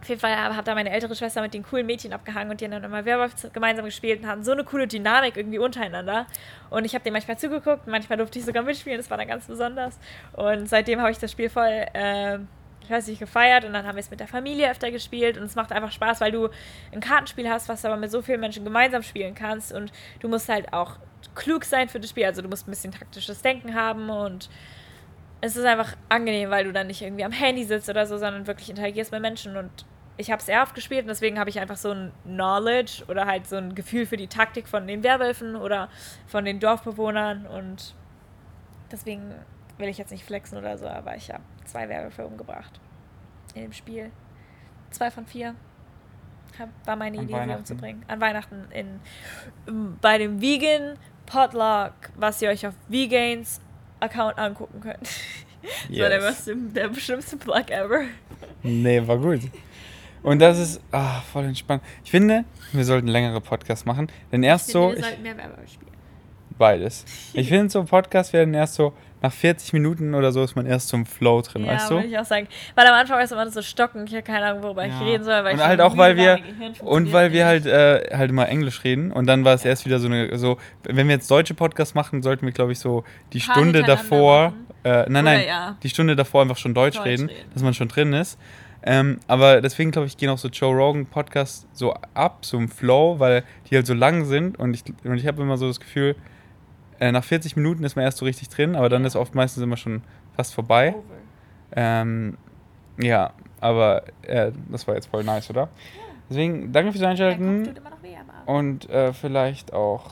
auf jeden Fall hat da meine ältere Schwester mit den coolen Mädchen abgehangen und die haben dann immer Werwolf gemeinsam gespielt und hatten so eine coole Dynamik irgendwie untereinander. Und ich habe denen manchmal zugeguckt, manchmal durfte ich sogar mitspielen, das war dann ganz besonders. Und seitdem habe ich das Spiel voll äh, ich weiß nicht, gefeiert und dann haben wir es mit der Familie öfter gespielt und es macht einfach Spaß, weil du ein Kartenspiel hast, was du aber mit so vielen Menschen gemeinsam spielen kannst und du musst halt auch klug sein für das Spiel, also du musst ein bisschen taktisches Denken haben und es ist einfach angenehm, weil du dann nicht irgendwie am Handy sitzt oder so, sondern wirklich interagierst mit Menschen und ich habe es sehr oft gespielt und deswegen habe ich einfach so ein Knowledge oder halt so ein Gefühl für die Taktik von den Werwölfen oder von den Dorfbewohnern und deswegen will ich jetzt nicht flexen oder so, aber ich habe zwei Werwölfe umgebracht in dem Spiel. Zwei von vier. Hab, war meine An Idee, sie umzubringen. An Weihnachten in, bei dem Vegan Potluck, was ihr euch auf Vegans Account angucken könnt. Das war der, Yes. beste, der bestimmte Plug ever. Nee, war gut. Und das ist ah, voll entspannt. Ich finde, wir sollten längere Podcasts machen. Denn erst so, wir ich, sollten mehr Werwölfe spielen. beides. Ich finde, so Podcasts werden erst so, nach 40 Minuten oder so ist man erst zum Flow drin, Ja, weißt du? würde ich auch sagen. Weil am Anfang ist man so stocken, ich habe keine Ahnung, worüber ich Ja. reden soll. Weil und ich halt auch, weil wir und weil wir halt äh, halt immer Englisch reden und dann war es erst wieder so eine so wenn wir jetzt deutsche Podcasts machen, sollten wir glaube ich so die Paar Stunde davor äh, nein nein, ja. die Stunde davor einfach schon Deutsch, Deutsch reden, reden. dass man schon drin ist. Ähm, aber deswegen glaube ich, gehen auch so Joe Rogan Podcasts so ab, so im Flow, weil die halt so lang sind und ich, und ich habe immer so das Gefühl, äh, nach 40 Minuten ist man erst so richtig drin, aber dann ist oft meistens immer schon fast vorbei. Ähm, ja, aber äh, das war jetzt voll nice, oder? Deswegen danke fürs Einschalten und äh, vielleicht auch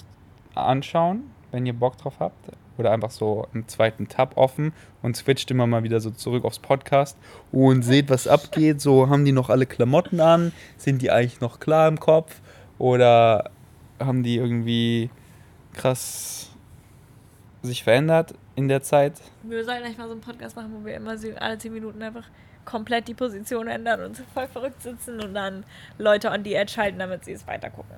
anschauen, wenn ihr Bock drauf habt. Oder einfach so einen zweiten Tab offen und switcht immer mal wieder so zurück aufs Podcast und seht, was abgeht. So, haben die noch alle Klamotten an? Sind die eigentlich noch klar im Kopf? Oder haben die irgendwie krass sich verändert in der Zeit? Wir sollten eigentlich mal so einen Podcast machen, wo wir immer alle 10 Minuten einfach komplett die Position ändern und so voll verrückt sitzen und dann Leute on the edge halten, damit sie es weitergucken.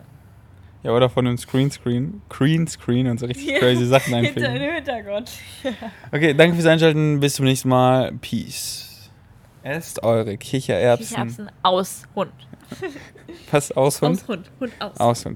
Ja, oder von einem Screenscreen, Green Screen und so richtig Ja. crazy Sachen Hinter einfügen. im Hintergrund. Okay, danke fürs Einschalten. Bis zum nächsten Mal. Peace. Esst eure Kichererbsen. Kichererbsen aus Hund. Was aus Hund? Aus Hund. Hund aus. Aus Hund.